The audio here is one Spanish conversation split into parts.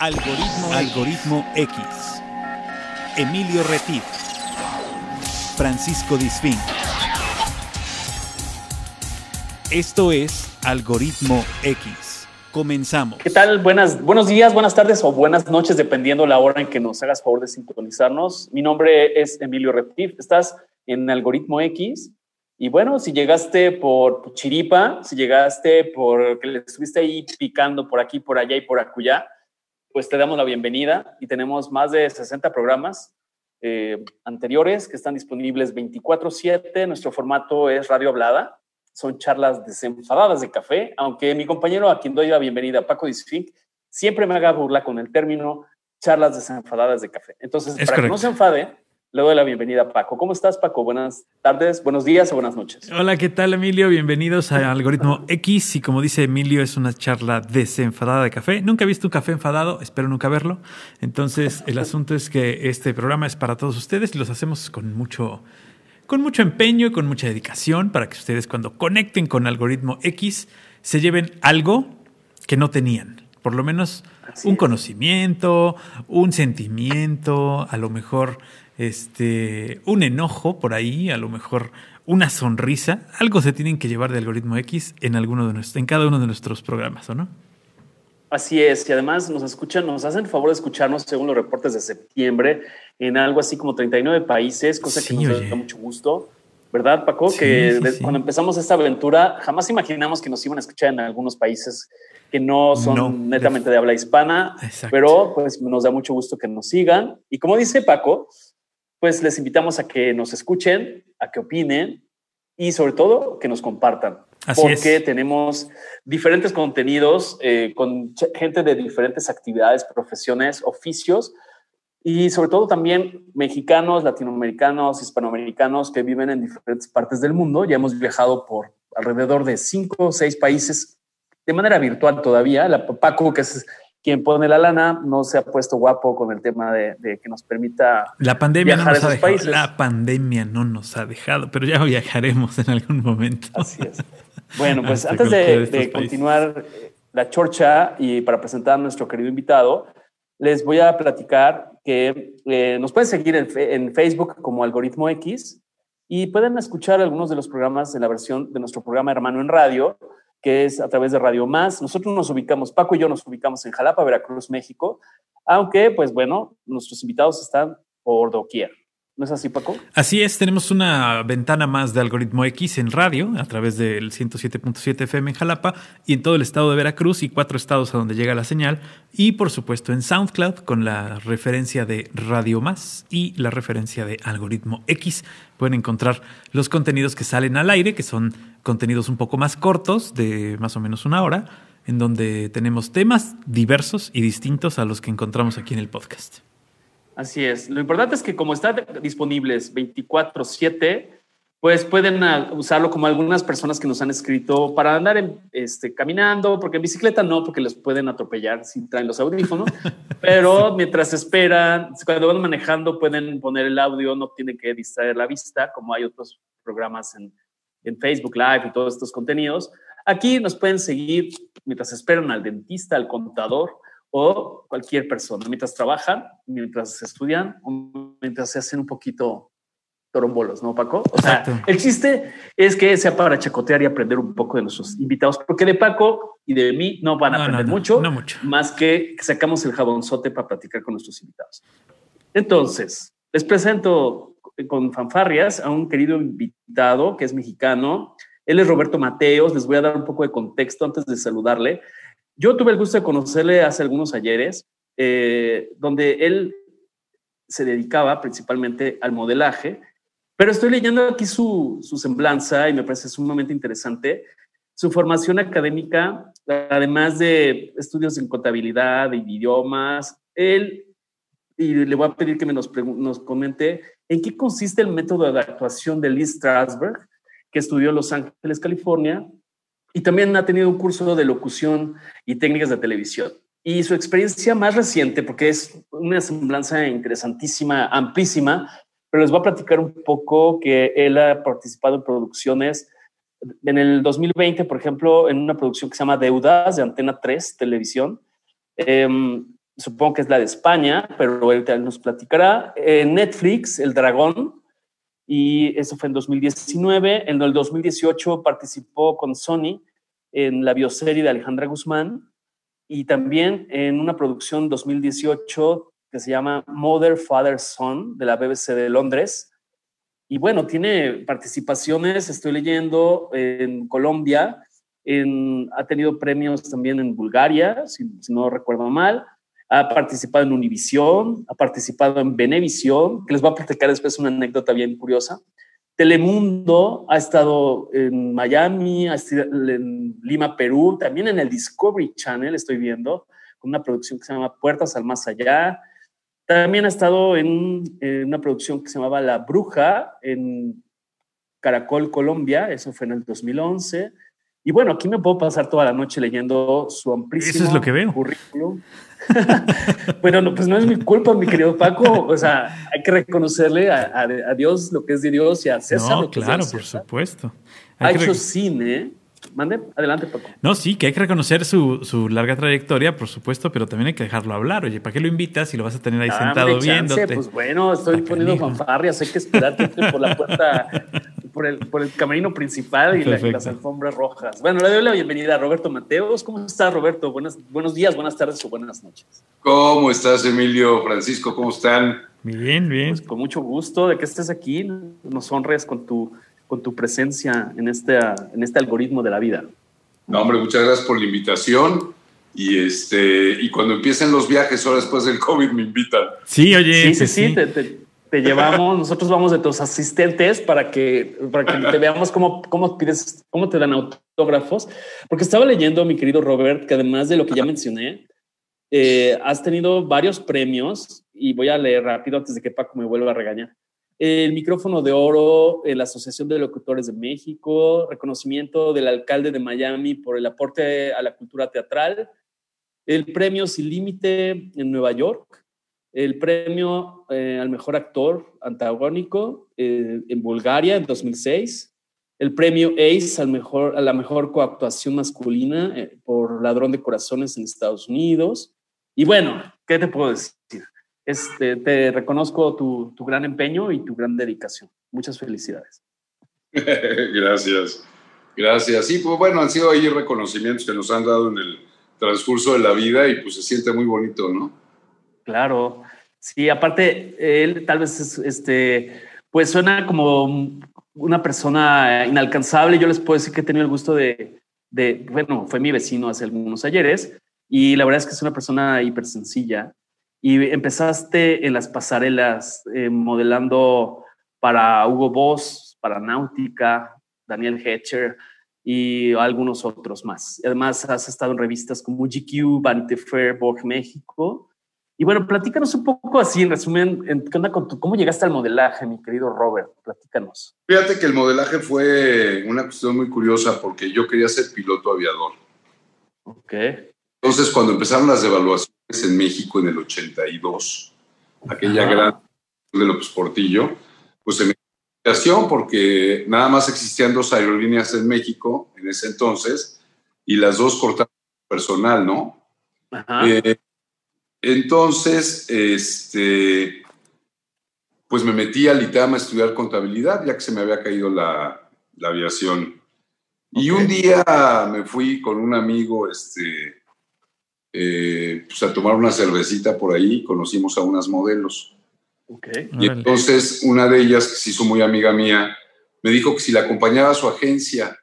Algoritmo, Algoritmo X. Emilio Retif. Francisco Disfín. Esto es Algoritmo X. Comenzamos. ¿Qué tal? Buenas, buenos días, buenas tardes o buenas noches, dependiendo la hora en que nos hagas favor de sintonizarnos. Mi nombre es Emilio Retif. Estás en Algoritmo X. Y bueno, si llegaste por chiripa, si llegaste por que le estuviste ahí picando por aquí, por allá y por acullá, pues te damos la bienvenida y tenemos más de 60 programas eh, anteriores que están disponibles 24/7. Nuestro formato es radio hablada, son charlas desenfadadas de café, aunque mi compañero a quien doy la bienvenida, Paco Disfink, siempre me haga burla con el término charlas desenfadadas de café. Entonces, para que no se enfade, le doy la bienvenida a Paco. ¿Cómo estás, Paco? Buenas tardes, buenos días o buenas noches. Hola, ¿qué tal, Emilio? Bienvenidos a Algoritmo X. Y como dice Emilio, es una charla desenfadada de café. Nunca he visto un café enfadado, espero nunca verlo. Entonces, el asunto es que este programa es para todos ustedes y los hacemos con mucho, con mucho empeño y con mucha dedicación para que ustedes, cuando conecten con Algoritmo X, se lleven algo que no tenían. Por lo menos un conocimiento, un sentimiento, a lo mejor este, un enojo por ahí, a lo mejor una sonrisa, algo se tienen que llevar de algoritmo X en alguno de nuestros, en cada uno de nuestros programas, ¿o no? Así es, y además nos escuchan, nos hacen el favor de escucharnos según los reportes de septiembre en algo así como 39 países, cosa que nos da mucho gusto. ¿Verdad, Paco? que cuando empezamos esta aventura jamás imaginamos que nos iban a escuchar en algunos países que no son netamente de habla hispana, pero pues nos da mucho gusto que nos sigan. Y como dice Paco, pues les invitamos a que nos escuchen, a que opinen y sobre todo que nos compartan. porque tenemos diferentes contenidos eh, con gente de diferentes actividades, profesiones, oficios y sobre todo también mexicanos, latinoamericanos, hispanoamericanos que viven en diferentes partes del mundo. Ya hemos viajado por alrededor de cinco o seis países de manera virtual todavía. La Paco, que es quien pone la lana no se ha puesto guapo con el tema de, que nos permita la pandemia no nos ha dejado, La pandemia no nos ha dejado, pero ya viajaremos en algún momento. Así es. Bueno, pues antes de, continuar eh, la chorcha y para presentar a nuestro querido invitado, les voy a platicar que eh, nos pueden seguir en, en Facebook como Algoritmo X y pueden escuchar algunos de los programas de la versión de nuestro programa hermano en radio que es a través de Radio Más. Nosotros nos ubicamos, Paco y yo nos ubicamos en Jalapa, Veracruz, México, aunque, pues bueno, nuestros invitados están por doquier. ¿No es así, Paco? Así es, tenemos una ventana más de algoritmo X en radio a través del 107.7 FM en Jalapa y en todo el estado de Veracruz y cuatro estados a donde llega la señal. Y por supuesto en SoundCloud con la referencia de Radio Más y la referencia de algoritmo X. Pueden encontrar los contenidos que salen al aire, que son contenidos un poco más cortos, de más o menos una hora, en donde tenemos temas diversos y distintos a los que encontramos aquí en el podcast. Así es. Lo importante es que como están disponibles 24/7, pues pueden ah, usarlo como algunas personas que nos han escrito para andar este, caminando, porque en bicicleta no, porque les pueden atropellar si traen los audífonos, pero mientras esperan, cuando van manejando pueden poner el audio, no tiene que distraer la vista, como hay otros programas en, en Facebook Live y todos estos contenidos. Aquí nos pueden seguir mientras esperan al dentista, al contador, o cualquier persona, mientras trabajan, mientras estudian, mientras se hacen un poquito torombolos, ¿no, Paco? O sea, el chiste es que sea para chacotear y aprender un poco de nuestros invitados, porque de Paco y de mí no van a aprender mucho, mucho, más que sacamos el jabonzote para platicar con nuestros invitados. Entonces, les presento con fanfarrias a un querido invitado que es mexicano. Él es Roberto Mateos. Les voy a dar un poco de contexto antes de saludarle. Yo tuve el gusto de conocerle hace algunos ayeres, eh, donde él se dedicaba principalmente al modelaje, pero estoy leyendo aquí su, su semblanza y me parece sumamente interesante. Su formación académica, además de estudios en contabilidad y idiomas, él, y le voy a pedir que me nos, nos comente en qué consiste el método de actuación de Lee Strasberg, que estudió en Los Ángeles, California, y también ha tenido un curso de locución y técnicas de televisión. Y su experiencia más reciente, porque es una semblanza interesantísima, amplísima, pero les voy a platicar un poco que él ha participado en producciones. En el 2020, por ejemplo, en una producción que se llama Deudas de Antena 3 Televisión, em, supongo que es la de España, pero él nos platicará. En Netflix, El Dragón, y eso fue en 2019. En el 2018 participó con Sony en la bioserie de Alejandra Guzmán y también en una producción 2018 que se llama Mother, Father, Son de la BBC de Londres. Y bueno, tiene participaciones, estoy leyendo, en Colombia, en, ha tenido premios también en Bulgaria, si, no recuerdo mal, ha participado en Univisión, ha participado en Venevisión, que les voy a platicar después una anécdota bien curiosa. Telemundo ha estado en Miami, ha estado en Lima, Perú, también en el Discovery Channel estoy viendo, con una producción que se llama Puertas al Más Allá. También ha estado en, una producción que se llamaba La Bruja en Caracol, Colombia, eso fue en el 2011. Y bueno, aquí me puedo pasar toda la noche leyendo su amplísimo Eso es lo que veo. currículum. bueno, no, pues no es mi culpa, mi querido Paco. O sea, hay que reconocerle a, Dios lo que es de Dios y a César no, lo que claro, es por supuesto. ha hecho cine. Mande, adelante, Paco. No, sí, que hay que reconocer su, su, larga trayectoria, por supuesto, pero también hay que dejarlo hablar. Oye, ¿para qué lo invitas si lo vas a tener ahí ah, sentado viéndote? Pues bueno, estoy poniendo fanfarrias, hay que esperar que entre por la puerta por el, por el camerino principal y las alfombras rojas. Bueno, le doy la bienvenida a Roberto Mateos. ¿Cómo estás, Roberto? Buenas, buenos días, buenas tardes o buenas noches. ¿Cómo estás, Emilio? Francisco, ¿cómo están? Bien, bien. Pues con mucho gusto de que estés aquí. Nos honres con tu, con tu presencia en este, en este algoritmo de la vida. No, hombre, muchas gracias por la invitación. Y, este, y cuando empiecen los viajes, ahora después del COVID, me invitan. Sí, oye. Sí, sí, sí. Te, te llevamos, nosotros vamos de tus asistentes para que, para que te veamos cómo, cómo pides, cómo te dan autógrafos. Porque estaba leyendo, mi querido Robert, que además de lo que ya mencioné, eh, has tenido varios premios y voy a leer rápido antes de que Paco me vuelva a regañar. El micrófono de oro en la Asociación de Locutores de México, reconocimiento del alcalde de Miami por el aporte a la cultura teatral, el premio Sin Límite en Nueva York, el premio eh, al mejor actor antagónico eh, en Bulgaria en 2006, el premio ACE al mejor, a la mejor coactuación masculina eh, por Ladrón de Corazones en Estados Unidos. Y bueno, ¿qué te puedo decir? Este, te reconozco tu, tu gran empeño y tu gran dedicación. Muchas felicidades. Gracias. Gracias. Sí, pues bueno, han sido ahí reconocimientos que nos han dado en el transcurso de la vida y pues se siente muy bonito, ¿no? Claro. Sí, aparte, él tal vez este, pues suena como una persona inalcanzable. Yo les puedo decir que he tenido el gusto de, bueno, fue mi vecino hace algunos ayeres y la verdad es que es una persona hiper sencilla. Y empezaste en las pasarelas eh, modelando para Hugo Boss, para Náutica, Daniel Hatcher y algunos otros más. Además, has estado en revistas como GQ, Vanity Fair, Vogue México y bueno, platícanos un poco así, en resumen, ¿qué onda con tu, ¿cómo llegaste al modelaje, mi querido Robert? Platícanos. Fíjate que el modelaje fue una cuestión muy curiosa porque yo quería ser piloto aviador. Ok. Entonces, cuando empezaron las devaluaciones en México en el 82, aquella gran de López Portillo, pues se me porque nada más existían dos aerolíneas en México en ese entonces y las dos cortaron personal, ¿no? Ajá. Eh, entonces, este, pues me metí al ITAM a estudiar contabilidad, ya que se me había caído la, aviación. Y un día me fui con un amigo este, eh, pues a tomar una cervecita por ahí, conocimos a unas modelos. Y entonces una de ellas, que se hizo muy amiga mía, me dijo que si la acompañaba a su agencia,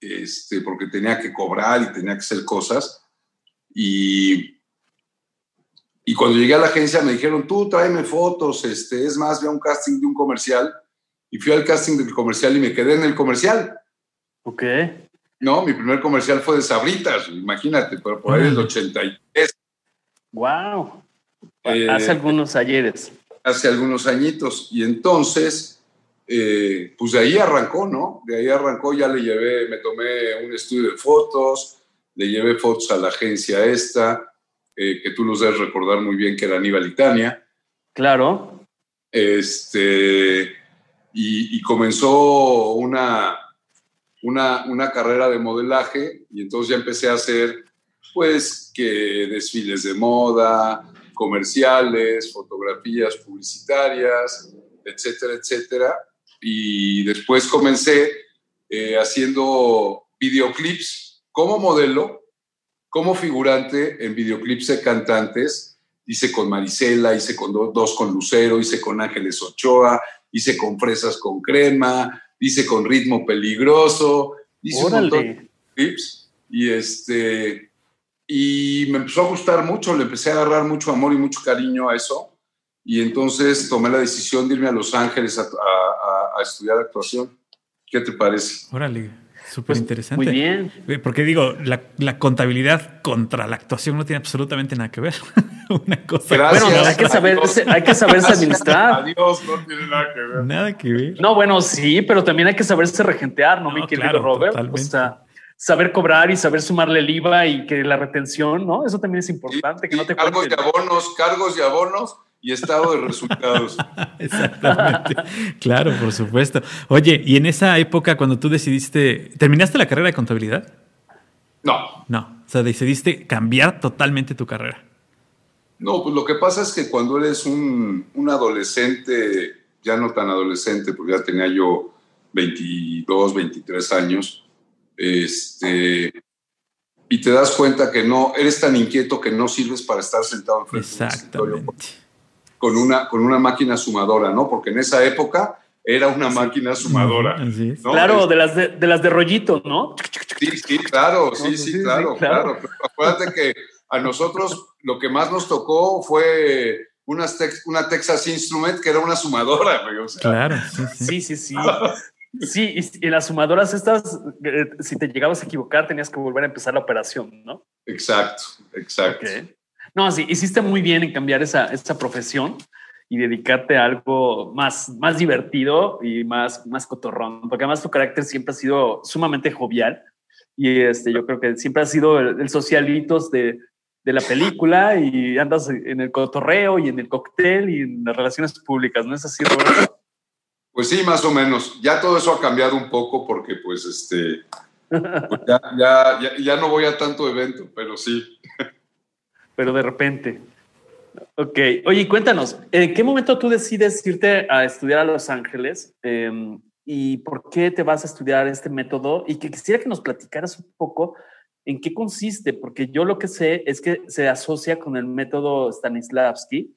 este, porque tenía que cobrar y tenía que hacer cosas, y y cuando llegué a la agencia me dijeron, tú tráeme fotos, este, es más, ve a un casting de un comercial. Y fui al casting del comercial y me quedé en el comercial. Ok. No, mi primer comercial fue de Sabritas, imagínate, pero por ahí el 83. ¡Wow! Eh, hace algunos ayeres. Hace algunos añitos. Y entonces, eh, pues de ahí arrancó, ¿no? De ahí arrancó, ya le llevé, me tomé un estudio de fotos, le llevé fotos a la agencia esta, eh, que tú nos debes recordar muy bien, que era Aníbal Itania. Claro. Este, y, comenzó una, una, una, carrera de modelaje y entonces ya empecé a hacer pues que desfiles de moda, comerciales, fotografías publicitarias, etcétera, etcétera. Y después comencé eh, haciendo videoclips como modelo, como figurante en videoclips de cantantes. Hice con Marisela, hice con dos con Lucero, hice con Ángeles Ochoa, hice con Fresas con Crema, hice con Ritmo Peligroso, hice un montón de clips. Y este, y me empezó a gustar mucho, le empecé a agarrar mucho amor y mucho cariño a eso. Y entonces tomé la decisión de irme a Los Ángeles a, a, estudiar actuación. ¿Qué te parece? Órale, súper interesante. Muy bien. Porque digo, la, la, contabilidad contra la actuación no tiene absolutamente nada que ver. Una cosa. Bueno, hay que, saberse, hay que saberse administrar. Adiós, no tiene nada que ver. Nada que ver. No, bueno, sí, pero también hay que saberse regentear, ¿no, mi querido Robert? Totalmente. O sea, saber cobrar y saber sumarle el IVA y que la retención, ¿no? Eso también es importante, que no te Cargos y abonos, cargos y abonos y estado de resultados. Exactamente. claro, por supuesto. Oye, y en esa época cuando tú decidiste, ¿terminaste la carrera de contabilidad? No. No, o sea, decidiste cambiar totalmente tu carrera. No, pues lo que pasa es que cuando eres un, un adolescente, ya no tan adolescente, porque ya tenía yo 22, 23 años, este, y te das cuenta que no, eres tan inquieto que no sirves para estar sentado enfrente Exactamente. Con una, con una máquina sumadora, ¿no? Porque en esa época era una máquina sumadora. Claro, de las de, de, las de rollito, ¿no? Sí, sí, claro, sí, sí, claro, claro. acuérdate que a nosotros lo que más nos tocó fue una, una Texas Instrument que era una sumadora. claro, sí, sí, sí. Sí, y, en las sumadoras estas, eh, si te llegabas a equivocar, tenías que volver a empezar la operación, ¿no? Exacto, exacto. No, sí, hiciste muy bien en cambiar esa, esa profesión y dedicarte a algo más, más divertido y más, más cotorrón, porque además tu carácter siempre ha sido sumamente jovial y este, yo creo que siempre ha sido el, socialitos de, de la película y andas en el cotorreo y en el cóctel y en las relaciones públicas, ¿no es así, Roberto? Pues sí, más o menos. Ya todo eso ha cambiado un poco porque pues este, pues ya, ya, ya, no voy a tanto evento, pero sí. Pero de repente. Ok. Oye, cuéntanos, ¿en qué momento tú decides irte a estudiar a Los Ángeles? Em, ¿Y por qué te vas a estudiar este método? Y que quisiera que nos platicaras un poco en qué consiste, porque yo lo que sé es que se asocia con el método Stanislavski,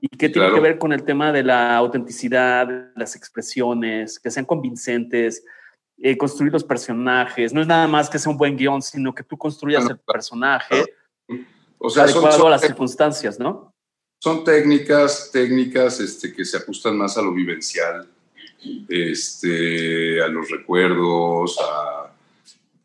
y que tiene que ver con el tema de la autenticidad, las expresiones, que sean convincentes, eh, construir los personajes. No es nada más que sea un buen guion, sino que tú construyas el personaje o sea, adecuado a las circunstancias, ¿no? Son técnicas, técnicas este, que se ajustan más a lo vivencial, este, a los recuerdos, a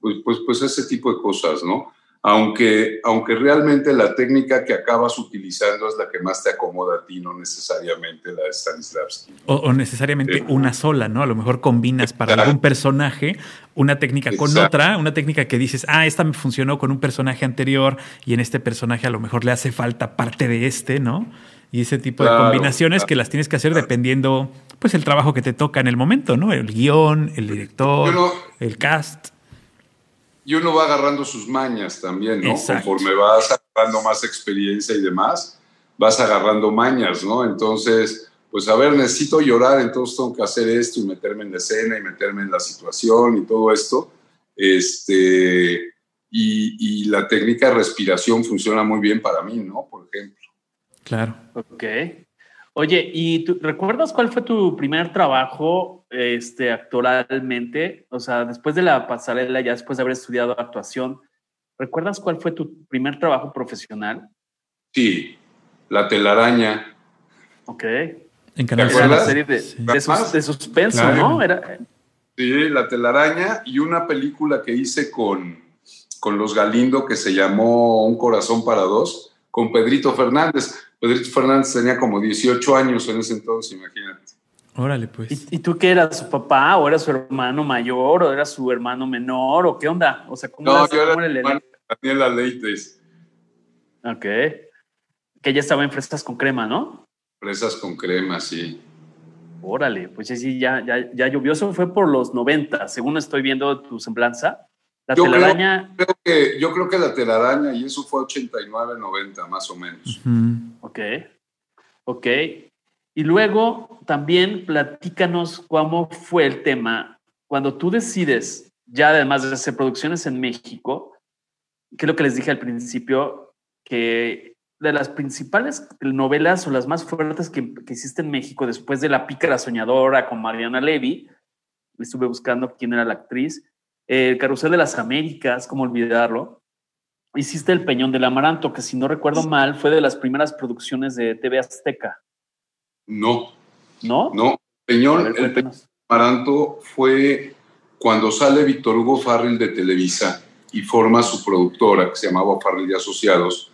pues, pues, pues ese tipo de cosas, ¿no? Aunque, aunque realmente la técnica que acabas utilizando es la que más te acomoda a ti, no necesariamente la de Stanislavski. O, necesariamente una sola, ¿no? A lo mejor combinas para algún personaje una técnica con otra, una técnica que dices, ah, esta me funcionó con un personaje anterior y en este personaje a lo mejor le hace falta parte de este, ¿no? Y ese tipo de combinaciones que las tienes que hacer dependiendo, pues, el trabajo que te toca en el momento, ¿no? El guion, el director, el cast y uno va agarrando sus mañas también, ¿no? Conforme vas agarrando más experiencia y demás, vas agarrando mañas, ¿no? Entonces, pues a ver, necesito llorar, entonces tengo que hacer esto y meterme en la escena y meterme en la situación y todo esto. Este, y, y la técnica de respiración funciona muy bien para mí, ¿no? Por ejemplo. Claro. Ok. Oye, ¿y tú recuerdas cuál fue tu primer trabajo este, actoralmente? O sea, después de la pasarela, ya después de haber estudiado actuación, ¿recuerdas cuál fue tu primer trabajo profesional? Sí, La telaraña. Ok. En Canal Era una serie de, de, suspenso, ¿no? Era... Sí, La telaraña y una película que hice con, con los Galindo que se llamó Un corazón para dos, con Pedrito Fernández Pedrito Fernández tenía como 18 años en ese entonces, imagínate. Órale, pues. ¿Y, tú qué eras? ¿Su papá o era su hermano mayor o era su hermano menor o qué onda? O sea, ¿cómo no, yo era, el hermano Daniela Leites. Ok. Que ya estaba en fresas con crema, ¿no? Fresas con crema, sí. Órale, pues sí, ya, ya, ya llovió. Eso fue por los 90, según estoy viendo tu semblanza. La Yo telaraña. Creo, que, yo creo que la telaraña, y eso fue 89, 90, más o menos. Ok. Ok. Y luego también platícanos cómo fue el tema cuando tú decides, ya además de hacer producciones en México, que es lo que les dije al principio, que de las principales novelas o las más fuertes que, que hiciste en México después de La pícara soñadora con Mariana Levy, estuve buscando quién era la actriz, El Carrusel de las Américas, cómo olvidarlo, hiciste El Peñón del Amaranto, que si no recuerdo mal fue de las primeras producciones de TV Azteca. No. ¿No? No. Peñón, ver, el Peñón Amaranto fue cuando sale Víctor Hugo Farrell de Televisa y forma su productora que se llamaba Farrell y Asociados.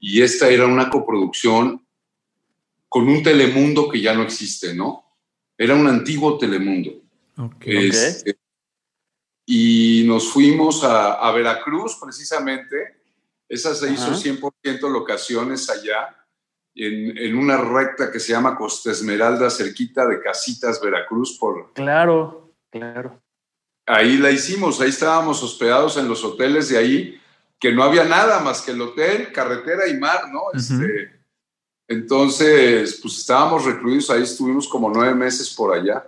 Y esta era una coproducción con un Telemundo que ya no existe, ¿no? Era un antiguo Telemundo. Okay. Este, y nos fuimos a, a, Veracruz, precisamente. Esa se hizo Ajá. 100% locaciones allá, en, en, una recta que se llama Costa Esmeralda, cerquita de Casitas, Veracruz. Por... Claro, claro. Ahí la hicimos, ahí estábamos hospedados en los hoteles de ahí, que no había nada más que el hotel, carretera y mar, ¿no? Este, entonces, pues estábamos recluidos ahí, estuvimos como nueve meses por allá.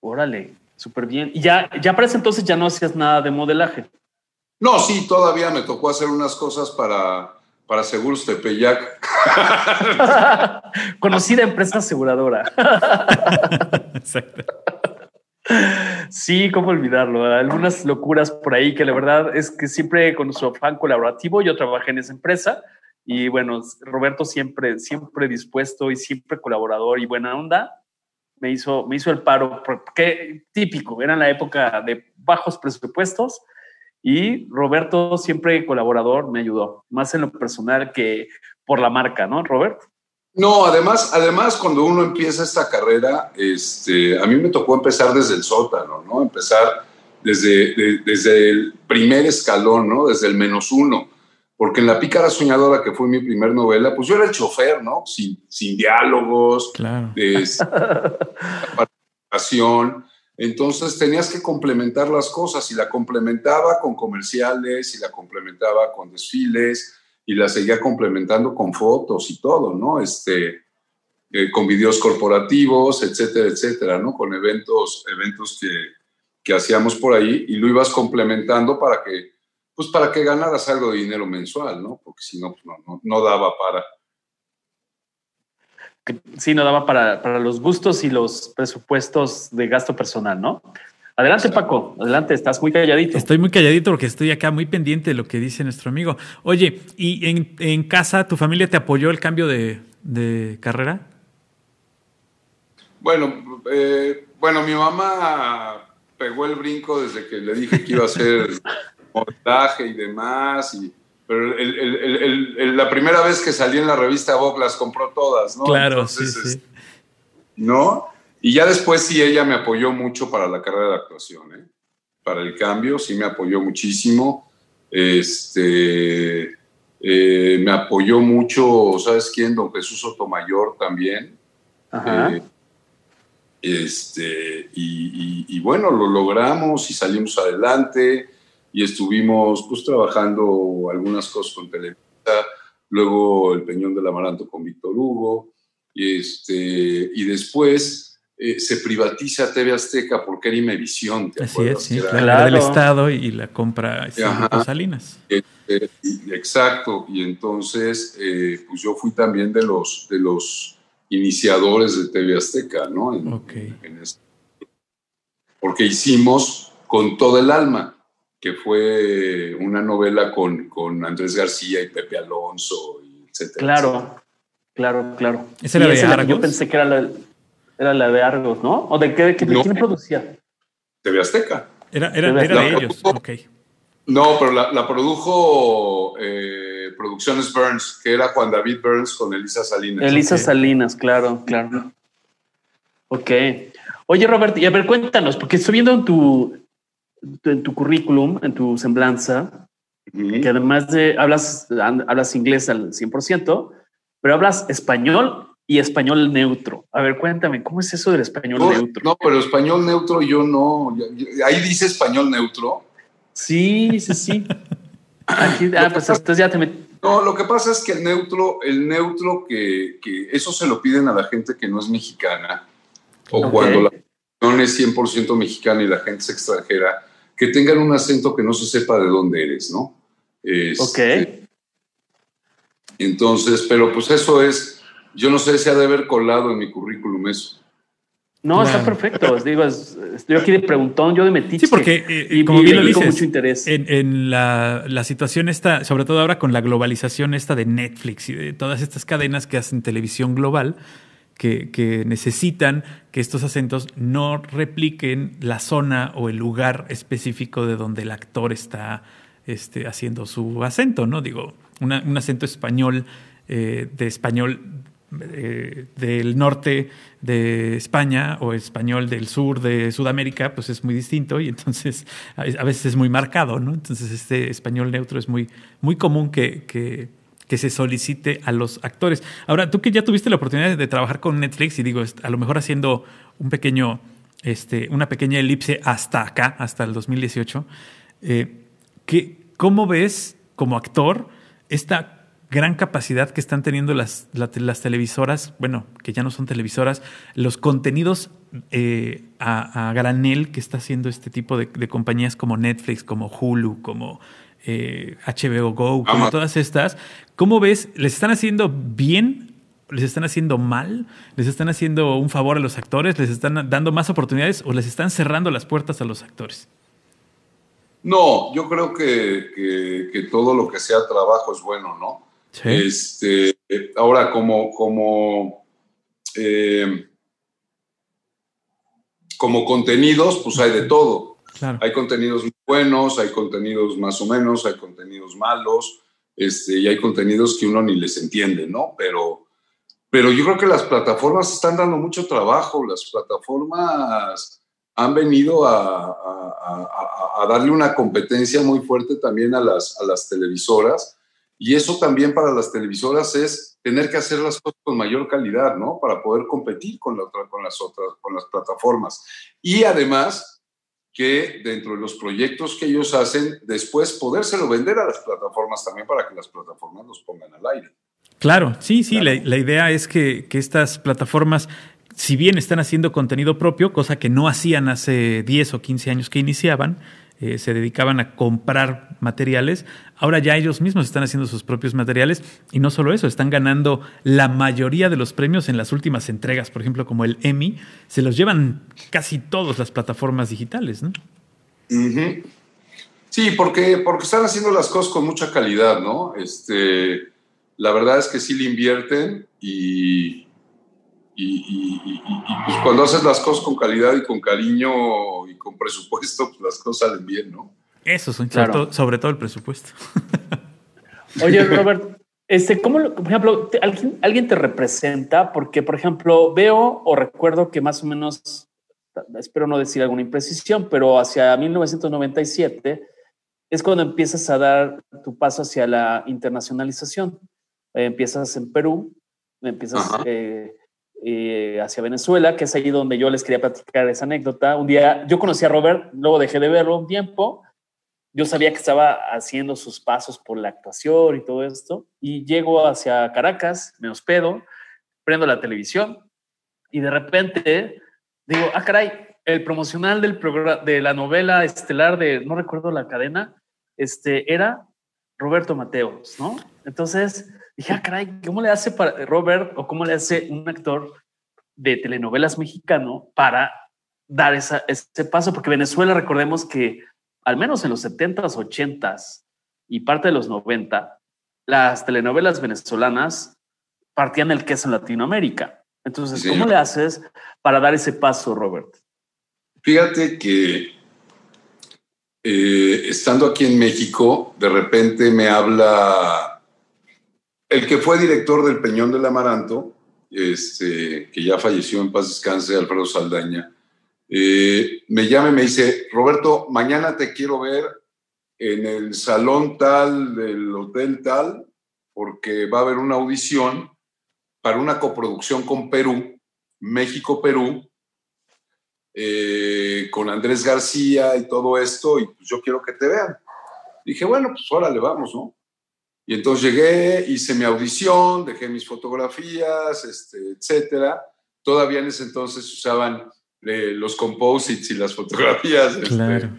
Órale, súper bien. Y ya, ya para ese entonces ya no hacías nada de modelaje. No, sí, todavía me tocó hacer unas cosas para, para Seguros Tepeyac. Conocida empresa aseguradora. Exacto. Sí, cómo olvidarlo. Algunas locuras por ahí que la verdad es que siempre con su afán colaborativo yo trabajé en esa empresa y bueno, Roberto siempre, siempre dispuesto y siempre colaborador y buena onda. Me hizo, me hizo el paro, porque típico, era la época de bajos presupuestos y Roberto siempre colaborador me ayudó, más en lo personal que por la marca, ¿no, Roberto? No, además, además cuando uno empieza esta carrera, este, a mí me tocó empezar desde el sótano, ¿no? Empezar desde, de, desde el primer escalón, ¿no? Desde el menos uno. Porque en La Pícara Soñadora, que fue mi primer novela, pues yo era el chofer, ¿no? Sin, sin diálogos, Claro. de participación. Entonces tenías que complementar las cosas y la complementaba con comerciales y la complementaba con desfiles y la seguía complementando con fotos y todo, ¿no? Este, eh, con videos corporativos, etcétera, etcétera, ¿no? Con eventos, eventos que, que hacíamos por ahí y lo ibas complementando para que, pues para que ganaras algo de dinero mensual, ¿no? Porque si no, pues no, no, no daba para. Sí, no daba para, para los gustos y los presupuestos de gasto personal, ¿no? Adelante, Paco. Adelante, estás muy calladito. Estoy muy calladito porque estoy acá muy pendiente de lo que dice nuestro amigo. Oye, ¿y en, en casa tu familia te apoyó el cambio de, de carrera? Bueno, eh, bueno, mi mamá pegó el brinco desde que le dije que iba a hacer montaje y demás. Y, pero el, el, el, la primera vez que salí en la revista Vogue las compró todas, ¿no? Claro, Entonces, sí, sí. ¿No? Y ya después sí ella me apoyó mucho para la carrera de actuación, ¿eh? Para el cambio, sí me apoyó muchísimo. Este, eh, me apoyó mucho, ¿sabes quién? Don Jesús Sotomayor también. Ajá. Eh, este, y, y, y, bueno, lo logramos y salimos adelante y estuvimos pues trabajando algunas cosas con Televisa, luego El Peñón del Amaranto con Víctor Hugo, y, este, y después eh, se privatiza TV Azteca porque era Imevisión. ¿te Así es, sí, era, claro, claro. del Estado y la compra. Salinas. Eh, eh, exacto, y entonces eh, pues yo fui también de los, de los iniciadores de TV Azteca, ¿no? En, okay. en este, porque hicimos con todo el alma, que fue una novela con, con Andrés García y Pepe Alonso, y etcétera. Claro, etcétera. claro, claro. ¿Esa era de esa Argos? Yo pensé que era la, era la de Argos, ¿no? ¿O de, qué, de, de No. quién producía? TV Azteca. Era, era, era de La ellos, produjo- ok. No, pero la, la produjo eh, Producciones Burns, que era Juan David Burns con Elisa Salinas. Elisa. Salinas, claro, claro. Ok. Oye, Robert, y a ver, cuéntanos, porque estoy viendo en tu, en tu currículum, en tu semblanza, Ujú. que además de hablas, hablas inglés al 100%, pero hablas español y español neutro. A ver, cuéntame, ¿cómo es eso del español neutro? No, pero español neutro yo no. Ahí dice español neutro. Sí, sí, sí. Aquí, ah, pues entonces ya te metí. No, lo que pasa es que el neutro, el neutro que, que, eso se lo piden a la gente que no es mexicana, o cuando la no es 100% mexicana y la gente es extranjera, que tengan un acento que no se sepa de dónde eres, ¿no? Este, ok. Entonces, pero pues eso es, yo no sé si ha de haber colado en mi currículum eso. No, está perfecto. Digo, estoy aquí de preguntón, yo de metiche. Sí, porque, eh, y, como bien lo dices, mucho interés. En, la, la, situación esta, sobre todo ahora con la globalización esta de Netflix y de todas estas cadenas que hacen televisión global, que, necesitan que estos acentos no repliquen la zona o el lugar específico de donde el actor está este, haciendo su acento, ¿no? Digo, un acento español, eh, de español eh, del norte de España o español del sur de Sudamérica, pues es muy distinto y entonces a, veces es muy marcado, ¿no? Entonces este español neutro es muy, muy común que, que, se solicite a los actores. Ahora, tú que ya tuviste la oportunidad de trabajar con Netflix y digo, a lo mejor haciendo un pequeño, este, una pequeña elipse hasta acá, hasta el 2018, eh, ¿cómo ves como actor esta gran capacidad que están teniendo las, las, televisoras, bueno, que ya no son televisoras, los contenidos eh, a, granel que está haciendo este tipo de, compañías como Netflix, como Hulu, como HBO eh, Go, como todas estas. ¿Cómo ves? ¿Les están haciendo bien? ¿Les están haciendo mal? ¿Les están haciendo un favor a los actores? ¿Les están dando más oportunidades o les están cerrando las puertas a los actores? No, yo creo que, que todo lo que sea trabajo es bueno, ¿no? Este, ahora, como, como, eh, como contenidos, pues hay de todo. Hay contenidos buenos, hay contenidos más o menos, hay contenidos malos, este, y hay contenidos que uno ni les entiende, ¿no? Pero, pero yo creo que las plataformas están dando mucho trabajo, las plataformas han venido a, darle una competencia muy fuerte también a las, a las televisoras y eso también para las televisoras es tener que hacer las cosas con mayor calidad, ¿no? Para poder competir con, la con las otras, con las plataformas. Y además que dentro de los proyectos que ellos hacen, después podérselo vender a las plataformas también para que las plataformas los pongan al aire. Claro, sí, sí, La, la, idea es que, que estas plataformas si bien están haciendo contenido propio, cosa que no hacían hace 10 o 15 años que iniciaban, eh, se dedicaban a comprar materiales, ahora ya ellos mismos están haciendo sus propios materiales y no solo eso, están ganando la mayoría de los premios en las últimas entregas, por ejemplo como el Emmy, se los llevan casi todas las plataformas digitales, ¿no? Sí, porque, porque están haciendo las cosas con mucha calidad, ¿no? Este, la verdad es que sí le invierten y, y, pues cuando haces las cosas con calidad y con cariño y con presupuesto, pues las cosas salen bien, ¿no? Eso, sobre, sobre todo el presupuesto. Oye, Robert, este, ¿cómo, por ejemplo, ¿alguien, ¿alguien, te representa? Porque, por ejemplo, veo o recuerdo que más o menos, espero no decir alguna imprecisión, pero hacia 1997 es cuando empiezas a dar tu paso hacia la internacionalización. Eh, empiezas en Perú, empiezas eh, hacia Venezuela, que es ahí donde yo les quería platicar esa anécdota. Un día yo conocí a Robert, luego dejé de verlo un tiempo. Yo sabía que estaba haciendo sus pasos por la actuación y todo esto. Y llego hacia Caracas, me hospedo, prendo la televisión y de repente digo, ah, caray, el promocional del programa, de la novela estelar de, no recuerdo la cadena, este, era Roberto Mateos, ¿no? Entonces dije, ah, caray, ¿cómo le hace para Robert o cómo le hace un actor de telenovelas mexicano para dar esa, ese paso? Porque Venezuela, recordemos que al menos en los 70s, 80s y parte de los 90, las telenovelas venezolanas partían el queso en Latinoamérica. Entonces, ¿cómo le haces para dar ese paso, Robert? Fíjate que eh, estando aquí en México, de repente me habla el que fue director del Peñón del Amaranto, este, que ya falleció en paz descanse, Alfredo Saldaña, eh, me llama y me dice, Roberto, mañana te quiero ver en el salón tal del hotel tal, porque va a haber una audición para una coproducción con Perú, México-Perú, eh, con Andrés García y todo esto, y pues yo quiero que te vean. Dije, bueno, pues órale, vamos, ¿no? Y entonces llegué, hice mi audición, dejé mis fotografías, este, etcétera. Todavía en ese entonces usaban eh, los composites y las fotografías. Este, claro.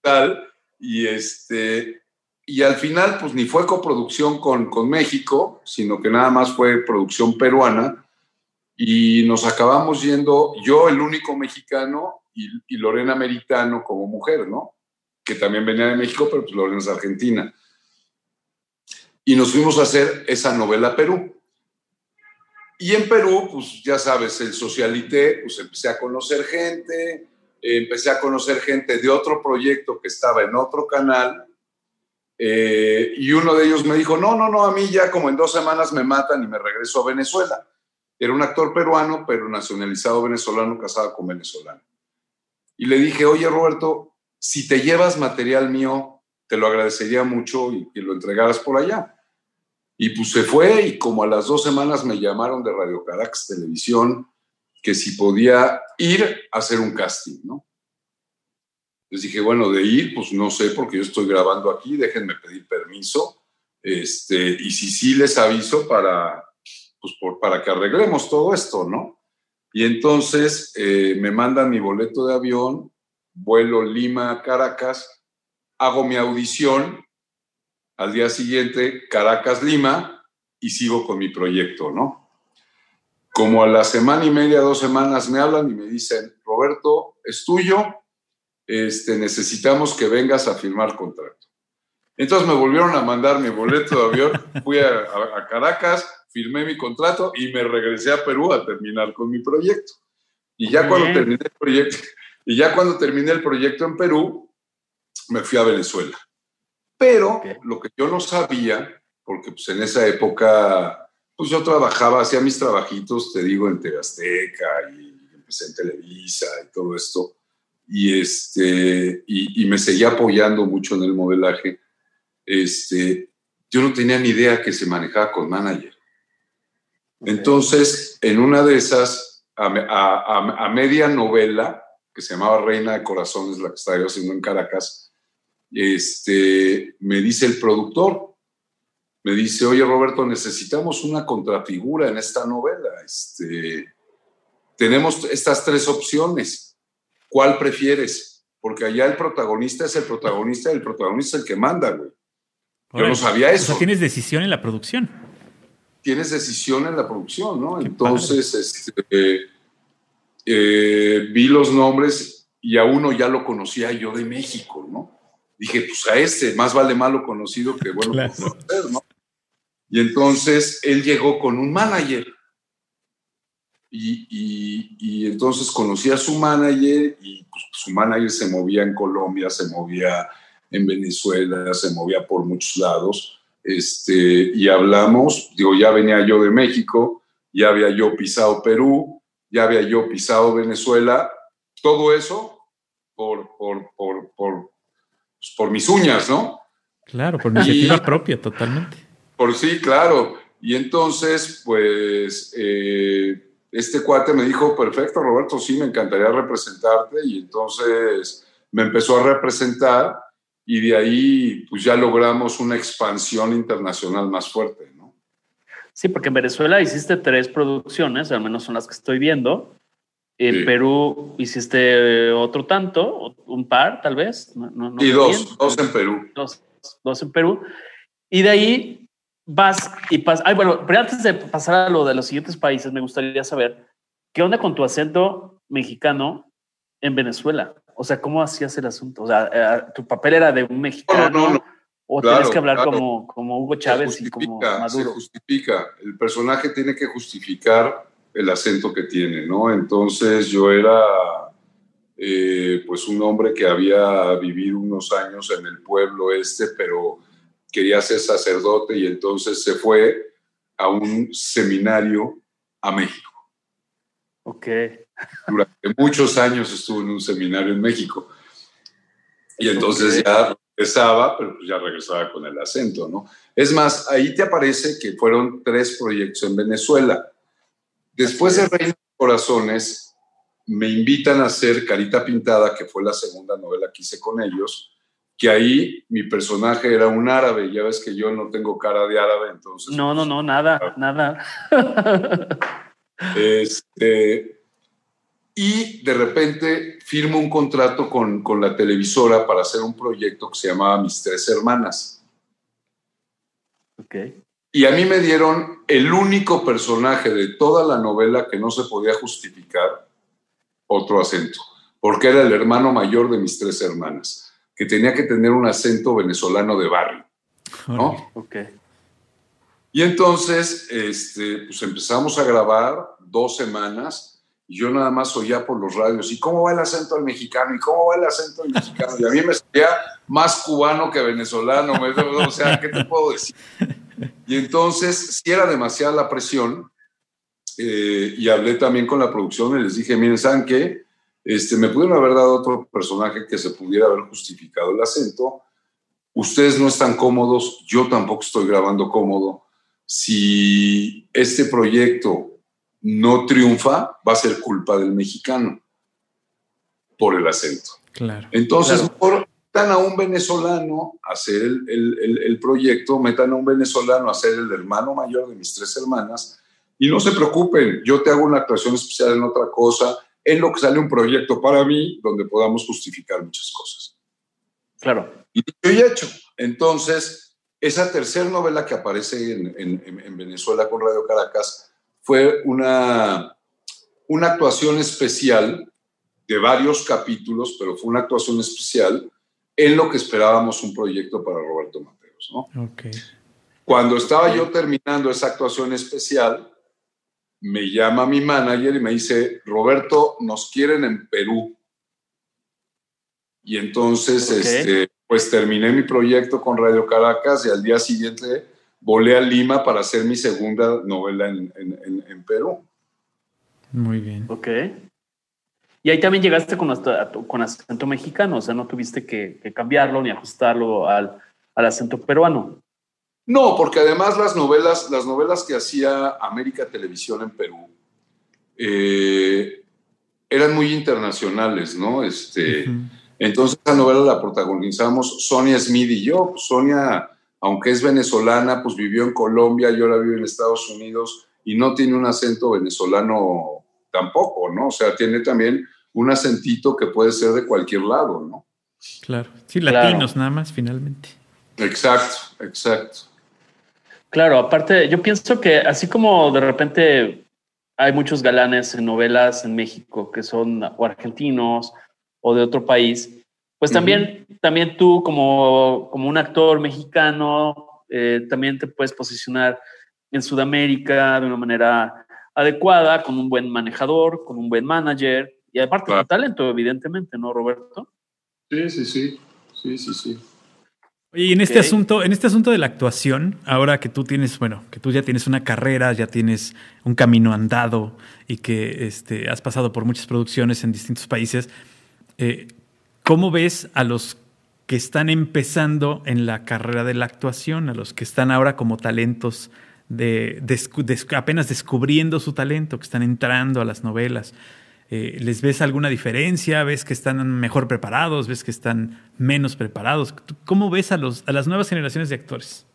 Tal, y, este, y al final, pues ni fue coproducción con, con México, sino que nada más fue producción peruana. Y nos acabamos yendo, yo el único mexicano y, y Lorena Meritano como mujer, ¿no? Que también venía de México, pero pues Lorena es argentina y nos fuimos a hacer esa novela Perú. Y en Perú, pues ya sabes, el socialité, pues empecé a conocer gente, empecé a conocer gente de otro proyecto que estaba en otro canal, eh, y uno de ellos me dijo, no, no, no, a mí ya como en dos semanas me matan y me regreso a Venezuela. Era un actor peruano, pero nacionalizado venezolano, casado con venezolano. Y le dije, oye Roberto, si te llevas material mío, te lo agradecería mucho y que lo entregaras por allá. Y pues se fue y como a las dos semanas me llamaron de Radio Caracas Televisión que si podía ir a hacer un casting, ¿no? Les dije, bueno, de ir, pues no sé, porque yo estoy grabando aquí, déjenme pedir permiso. Este, y si sí les aviso para, pues por, para que arreglemos todo esto, ¿no? Y entonces eh, me mandan mi boleto de avión, vuelo Lima Caracas, hago mi audición al día siguiente Caracas, Lima, y sigo con mi proyecto, ¿no? Como a la semana y media, dos semanas me hablan y me dicen, Roberto, es tuyo, este, necesitamos que vengas a firmar contrato. Entonces me volvieron a mandar mi boleto de avión, fui a, Caracas, firmé mi contrato y me regresé a Perú a terminar con mi proyecto. Y ya cuando terminé el proyecto, y ya cuando terminé el proyecto en Perú, me fui a Venezuela. Pero lo que yo no sabía, porque pues en esa época, pues yo trabajaba, hacía mis trabajitos, te digo, en Azteca y empecé en Televisa y todo esto, y, este, y, me seguía apoyando mucho en el modelaje. Este, yo no tenía ni idea que se manejaba con manager. Entonces, en una de esas, a, a, a, media novela, que se llamaba Reina de Corazones, la que estaba yo haciendo en Caracas, este, me dice el productor, me dice, oye Roberto, necesitamos una contrafigura en esta novela. Este, tenemos estas tres opciones. ¿Cuál prefieres? Porque allá el protagonista es el protagonista y el protagonista es el que manda, güey. Yo no sabía eso. O sea, tienes decisión en la producción. Tienes decisión en la producción, ¿no? Entonces, este, eh, vi los nombres y a uno ya lo conocía yo de México, ¿no? Dije, pues a este, más vale malo conocido que bueno conocer, ¿no? Y entonces él llegó con un manager. Y, y, entonces conocí a su manager y pues, su manager se movía en Colombia, se movía en Venezuela, se movía por muchos lados. Este, y hablamos, digo, ya venía yo de México, ya había yo pisado Perú, ya había yo pisado Venezuela, todo eso por, por, por, por pues, por mis uñas, ¿no? Claro, por iniciativa propia, totalmente. Por sí, claro. Y entonces, pues, eh, este cuate me dijo, perfecto, Roberto, sí, me encantaría representarte. Y entonces me empezó a representar y de ahí, pues ya logramos una expansión internacional más fuerte, ¿no? Sí, porque en Venezuela hiciste tres producciones, al menos son las que estoy viendo. En Perú hiciste otro tanto, un par tal vez. y dos, dos en Perú. Dos, dos, en Perú. Y de ahí vas y pasas. Ay, bueno, pero antes de pasar a lo de los siguientes países, me gustaría saber qué onda con tu acento mexicano en Venezuela. O sea, ¿cómo hacías el asunto? O sea, eh, ¿tu papel era de un mexicano? No, no, ¿O tienes que hablar como, como Hugo Chávez y como Maduro? Se justifica. El personaje tiene que justificar el acento que tiene, ¿no? Entonces yo era eh, pues un hombre que había vivido unos años en el pueblo este, pero quería ser sacerdote y entonces se fue a un seminario a México. Ok. Durante muchos años estuvo en un seminario en México. Y entonces ya regresaba, pero pues ya regresaba con el acento, ¿no? Es más, ahí te aparece que fueron tres proyectos en Venezuela. Después de Reina de Corazones, me invitan a hacer Carita Pintada, que fue la segunda novela que hice con ellos, que ahí mi personaje era un árabe. Ya ves que yo no tengo cara de árabe, entonces. No, no, no, nada, nada. Este, y de repente firmo un contrato con, con, la televisora para hacer un proyecto que se llamaba Mis Tres Hermanas. Ok. Y a mí me dieron el único personaje de toda la novela que no se podía justificar otro acento, porque era el hermano mayor de mis tres hermanas, que tenía que tener un acento venezolano de barrio. ¿no? Ok. Y entonces, este, pues empezamos a grabar dos semanas y yo nada más oía por los radios, ¿y cómo va el acento del mexicano? ¿Y cómo va el acento del mexicano? Y a mí me salía más cubano que venezolano, o sea, ¿qué te puedo decir? Y entonces, si era demasiada la presión, eh, y hablé también con la producción y les dije, miren, ¿saben qué? Este, me pudieron haber dado otro personaje que se pudiera haber justificado el acento. Ustedes no están cómodos, yo tampoco estoy grabando cómodo si este proyecto no triunfa, va a ser culpa del mexicano por el acento. Claro. Entonces, claro. Por, metan a un venezolano a hacer el, el, el, proyecto, metan a un venezolano a ser el hermano mayor de mis tres hermanas y no se preocupen, yo te hago una actuación especial en otra cosa, en lo que sale un proyecto para mí donde podamos justificar muchas cosas. Claro. Y yo he hecho. Entonces, esa tercera novela que aparece en, en, en, Venezuela con Radio Caracas fue una, una actuación especial de varios capítulos, pero fue una actuación especial en lo que esperábamos un proyecto para Roberto Mateos. ¿no? Okay. Cuando estaba yo terminando esa actuación especial, me llama mi manager y me dice, Roberto, nos quieren en Perú. Y entonces, okay. este, pues terminé mi proyecto con Radio Caracas y al día siguiente volé a Lima para hacer mi segunda novela en, en, en Perú. Muy bien. Ok. Y ahí también llegaste con, con acento mexicano, o sea, no tuviste que, que cambiarlo ni ajustarlo al, al, acento peruano. No, porque además las novelas, las novelas que hacía América Televisión en Perú eh, eran muy internacionales, ¿no? Este, uh -huh. Entonces esa novela la protagonizamos Sonia Smith y yo. Sonia, aunque es venezolana, pues vivió en Colombia, yo la vivo en Estados Unidos y no tiene un acento venezolano tampoco, ¿no? O sea, tiene también un acentito que puede ser de cualquier lado, ¿no? Claro, sí, latinos claro. nada más, finalmente. Exacto, exacto. Claro, aparte, yo pienso que así como de repente hay muchos galanes en novelas en México que son o argentinos o de otro país, pues también, uh -huh. también tú como, como un actor mexicano eh, también te puedes posicionar en Sudamérica de una manera adecuada, con un buen manejador, con un buen manager y aparte claro. de talento, evidentemente, ¿no, Roberto? Sí, sí, sí, sí, sí, sí. Oye, y en este okay. asunto, en este asunto de la actuación, ahora que tú tienes, bueno, que tú ya tienes una carrera, ya tienes un camino andado y que este, has pasado por muchas producciones en distintos países, eh, ¿cómo ves a los que están empezando en la carrera de la actuación, a los que están ahora como talentos de, de, de apenas descubriendo su talento, que están entrando a las novelas? Eh, ¿Les ves alguna diferencia? ¿Ves que están mejor preparados? ¿Ves que están menos preparados? ¿Cómo ves a, los, a las nuevas generaciones de actores?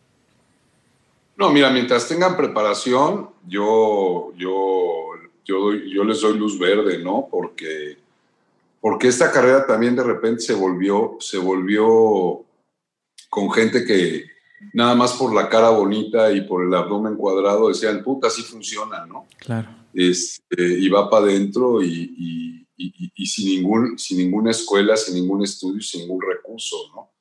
No, mira, mientras tengan preparación, yo, yo, yo, yo les doy luz verde, ¿no? Porque, porque esta carrera también de repente se volvió, se volvió con gente que nada más por la cara bonita y por el abdomen cuadrado decían, puta, así funciona, ¿no? Claro este, y va para adentro y, y, y, y, sin, ningún, sin ninguna escuela, sin ningún estudio, sin ningún recurso, ¿no?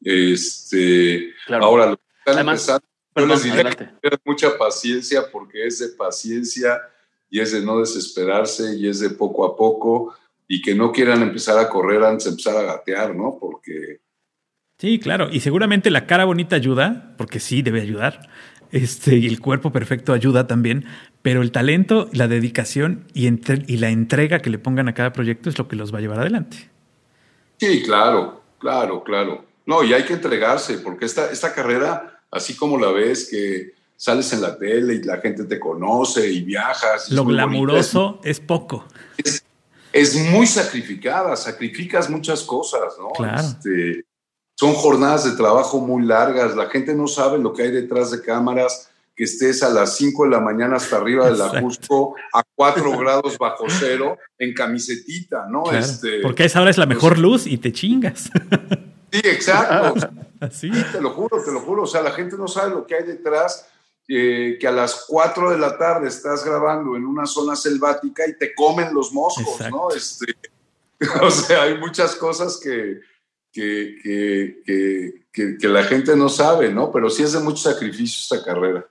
Este, claro. Ahora, lo que están Además, empezando, perdón, yo les diría adelante. que tengan mucha paciencia porque es de paciencia y es de no desesperarse y es de poco a poco y que no quieran empezar a correr antes de empezar a gatear, ¿no? Porque... Sí, claro, y seguramente la cara bonita ayuda, porque sí debe ayudar, este, y el cuerpo perfecto ayuda también, pero el talento, la dedicación y, entre, y la entrega que le pongan a cada proyecto es lo que los va a llevar adelante. Sí, claro, claro, claro. No, y hay que entregarse, porque esta, esta carrera así como la ves, que sales en la tele y la gente te conoce y viajas. Lo glamuroso es poco. Es, muy sacrificada, sacrificas muchas cosas, ¿no? Claro. Este, son jornadas de trabajo muy largas, la gente no sabe lo que hay detrás de cámaras, que estés a las 5 de la mañana hasta arriba de la Jusco a 4 grados bajo cero en camisetita, ¿no? Este, Porque a esa hora es la mejor luz y te chingas. Sí, exacto. Sí, te lo juro, te lo juro. O sea, la gente no sabe lo que hay detrás que a las 4 de la tarde estás grabando en una zona selvática y te comen los moscos, ¿no? Este, o sea, hay muchas cosas que, que, que, que, la gente no sabe, ¿no? Pero sí es de mucho sacrificio esta carrera.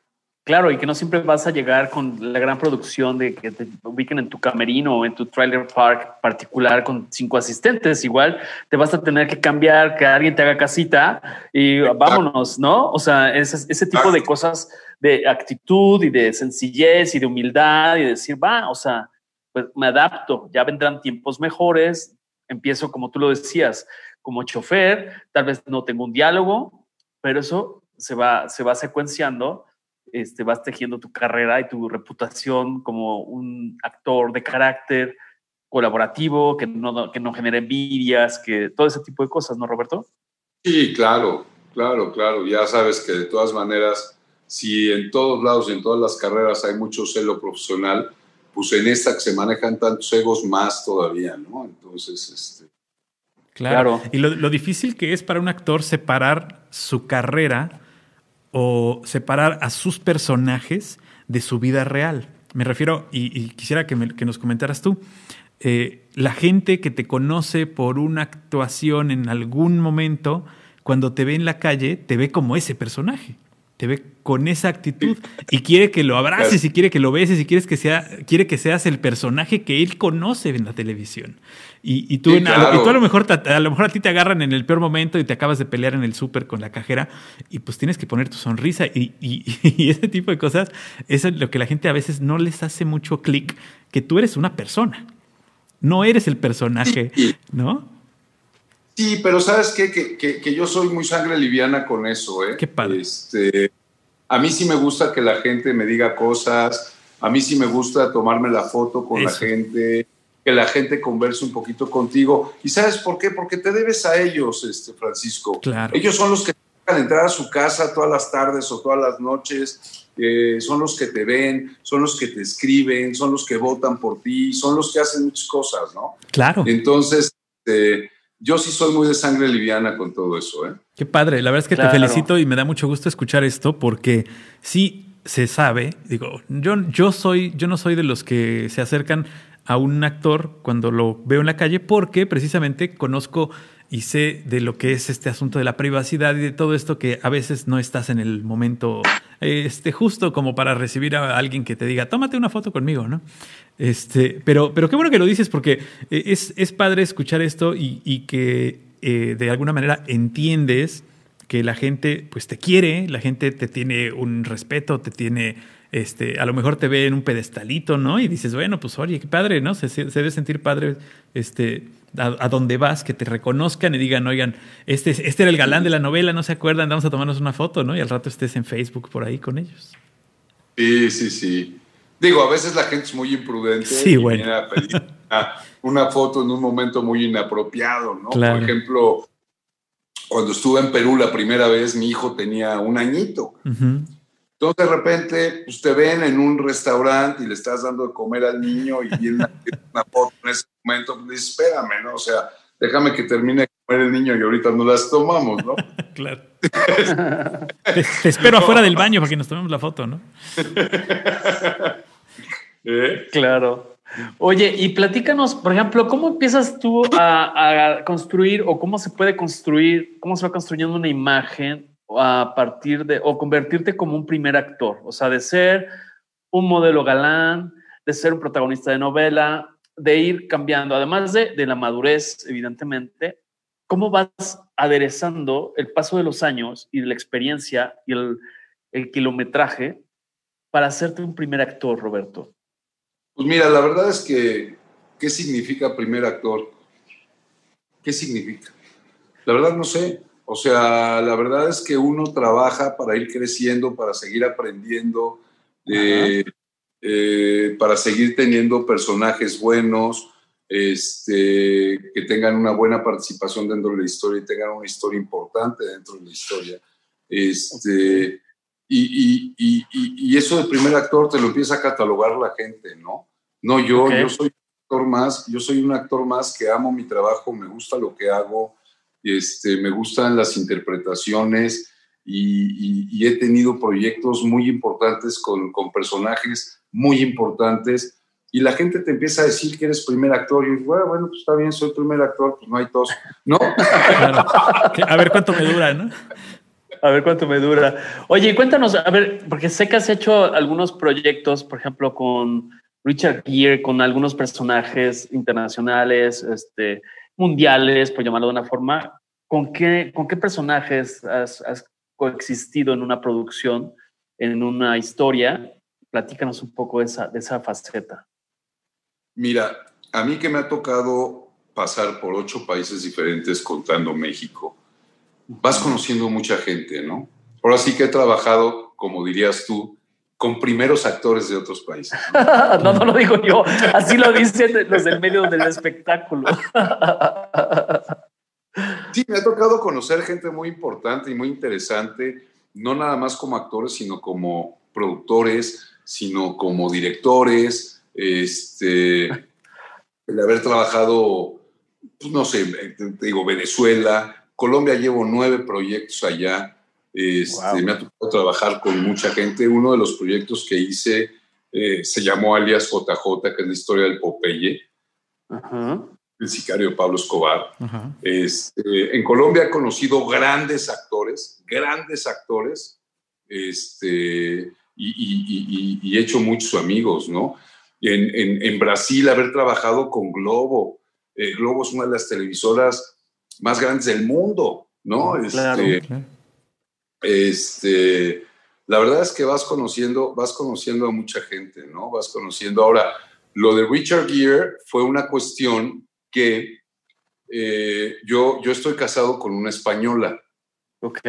Claro, y que no siempre vas a llegar con la gran producción de que te ubiquen en tu camerino o en tu trailer park particular con cinco asistentes. Igual te vas a tener que cambiar, que alguien te haga casita y vámonos, ¿no? O sea, ese, ese tipo de cosas de actitud y de sencillez y de humildad y de decir, va, o sea, pues me adapto, ya vendrán tiempos mejores, empiezo como tú lo decías, como chofer, tal vez no tengo un diálogo, pero eso se va, se va secuenciando, este, vas tejiendo tu carrera y tu reputación como un actor de carácter colaborativo, que no, que no genere envidias, que todo ese tipo de cosas, ¿no, Roberto? Sí, claro, claro, claro. Ya sabes que de todas maneras si en todos lados y en todas las carreras hay mucho celo profesional, pues en esta que se manejan tantos egos más todavía, ¿no? Entonces, este... Claro. Y lo, difícil que es para un actor separar su carrera o separar a sus personajes de su vida real. Me refiero, y, quisiera que, nos comentaras tú, eh, la gente que te conoce por una actuación en algún momento, cuando te ve en la calle, te ve como ese personaje te ve con esa actitud y quiere que lo abraces y quiere que lo beses y quieres que sea, quiere que seas el personaje que él conoce en la televisión. Y, tú, a, lo mejor a lo mejor a ti te agarran en el peor momento y te acabas de pelear en el súper con la cajera y pues tienes que poner tu sonrisa y, y, ese tipo de cosas, eso es lo que la gente a veces no les hace mucho clic, que tú eres una persona, no eres el personaje, ¿no? Sí, pero sabes qué? Que, yo soy muy sangre liviana con eso, ¿eh? Qué padre. Este, a mí sí me gusta que la gente me diga cosas, a mí sí me gusta tomarme la foto con la gente, que la gente converse un poquito contigo. ¿Y sabes por qué? Porque te debes a ellos, este, Francisco. Claro. Ellos son los que te dejan entrar a su casa todas las tardes o todas las noches, eh, son los que te ven, son los que te escriben, son los que votan por ti, son los que hacen muchas cosas, ¿no? Claro. Entonces, este, yo sí soy muy de sangre liviana con todo eso. ¿eh? Qué padre, la verdad es que te felicito y me da mucho gusto escuchar esto porque sí se sabe, digo, yo, yo, soy, yo no soy de los que se acercan a un actor cuando lo veo en la calle porque precisamente conozco y sé de lo que es este asunto de la privacidad y de todo esto que a veces no estás en el momento este, justo como para recibir a alguien que te diga, tómate una foto conmigo, ¿no? Este, pero, pero qué bueno que lo dices porque eh, es, es padre escuchar esto y, que eh, de alguna manera entiendes que la gente pues te quiere, la gente te tiene un respeto, te tiene, este, a lo mejor te ve en un pedestalito, ¿no? Y dices, bueno, pues oye, qué padre, ¿no? Se, se debe sentir padre, este, a, donde vas, que te reconozcan y digan, oigan, este, este era el galán de la novela, ¿no se acuerdan? Vamos a tomarnos una foto, ¿no? Y al rato estés en Facebook por ahí con ellos. Sí, sí, sí. Digo, a veces la gente es muy imprudente sí, bueno. una, foto en un momento muy inapropiado, ¿no? Por ejemplo, cuando estuve en Perú la primera vez, mi hijo tenía un añito. Entonces, de repente, pues, te ven en un restaurante y le estás dando de comer al niño y viene una, foto en ese momento, pues dices, espérame, ¿no? O sea, déjame que termine de comer el niño y ahorita no las tomamos, ¿no? claro. te, espero afuera del baño para que nos tomemos la foto, ¿no? ¿Eh? Claro. Oye, y platícanos, por ejemplo, ¿cómo empiezas tú a, construir o cómo se puede construir, cómo se va construyendo una imagen a partir de, o convertirte como un primer actor? O sea, de ser un modelo galán, de ser un protagonista de novela, de ir cambiando, además de, de la madurez, evidentemente, ¿cómo vas aderezando el paso de los años y de la experiencia y el, el kilometraje para hacerte un primer actor, Roberto? Pues mira, la verdad es que, ¿qué significa primer actor? ¿Qué significa? La verdad no sé. O sea, la verdad es que uno trabaja para ir creciendo, para seguir aprendiendo, eh, eh, para seguir teniendo personajes buenos, este, que tengan una buena participación dentro de la historia y tengan una historia importante dentro de la historia. Este, y, y, y, eso de primer actor te lo empieza a catalogar la gente, ¿no? No yo, yo soy un actor más, yo soy un actor más que amo mi trabajo, me gusta lo que hago, este, me gustan las interpretaciones y, he tenido proyectos muy importantes con, con, personajes muy importantes y la gente te empieza a decir que eres primer actor y bueno, bueno, pues está bien, soy primer actor, pues no hay tos, ¿no? A ver cuánto me dura, ¿no? A ver cuánto me dura. Oye, cuéntanos, a ver, porque sé que has hecho algunos proyectos, por ejemplo, con Richard Gere, con algunos personajes internacionales, este, mundiales, por llamarlo de una forma. ¿Con qué, con qué personajes has, coexistido en una producción, en una historia? Platícanos un poco de esa, de esa faceta. Mira, a mí que me ha tocado pasar por ocho países diferentes contando México, vas conociendo mucha gente, ¿no? Ahora sí que he trabajado, como dirías tú, con primeros actores de otros países. No, no, lo digo yo, así lo dicen los del medio del espectáculo. Sí, me ha tocado conocer gente muy importante y muy interesante, no nada más como actores, sino como productores, sino como directores, este, el haber trabajado, pues, no sé, digo, Venezuela, Colombia llevo nueve proyectos allá. Este, me ha tocado trabajar con mucha gente. Uno de los proyectos que hice eh, se llamó alias JJ, que es la historia del Popeye, el sicario Pablo Escobar. Este, en Colombia he conocido grandes actores, grandes actores, este, y, he hecho muchos amigos, ¿no? En, en, Brasil, haber trabajado con Globo. Eh, Globo es una de las televisoras más grandes del mundo, ¿no? Este, este, la verdad es que vas conociendo, vas conociendo a mucha gente, ¿no? Vas conociendo. Ahora, lo de Richard Gere fue una cuestión que eh, yo, yo estoy casado con una española. Ok.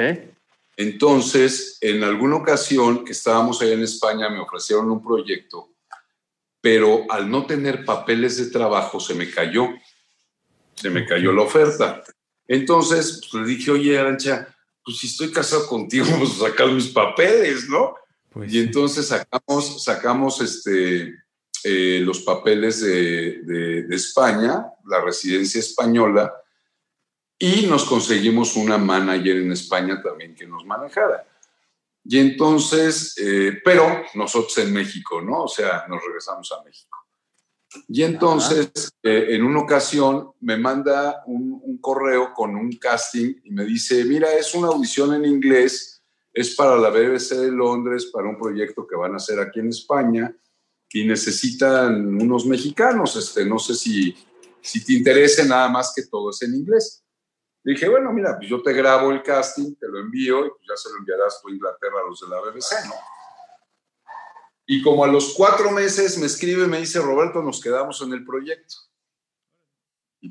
Entonces, en alguna ocasión que estábamos allá en España, me ofrecieron un proyecto, pero al no tener papeles de trabajo se me cayó, se me cayó la oferta. Entonces, pues, le dije, oye, Arancha, pues si estoy casado contigo, pues sacar mis papeles, ¿no? Pues y entonces sacamos, sacamos este, eh, los papeles de, España, la residencia española, y nos conseguimos una manager en España también que nos manejara. Y entonces, eh, pero nosotros en México, ¿no? O sea, nos regresamos a México. Y entonces, eh, en una ocasión, me manda un, correo con un casting y me dice, mira, es una audición en inglés, es para la BBC de Londres, para un proyecto que van a hacer aquí en España y necesitan unos mexicanos. Este, no sé si, si te interese nada más que todo es en inglés. dije, bueno, mira, pues yo te grabo el casting, te lo envío y pues ya se lo enviarás tú a Inglaterra a los de la BBC, ¿no? Y como a los cuatro meses me escribe y me dice, Roberto, nos quedamos en el proyecto. Y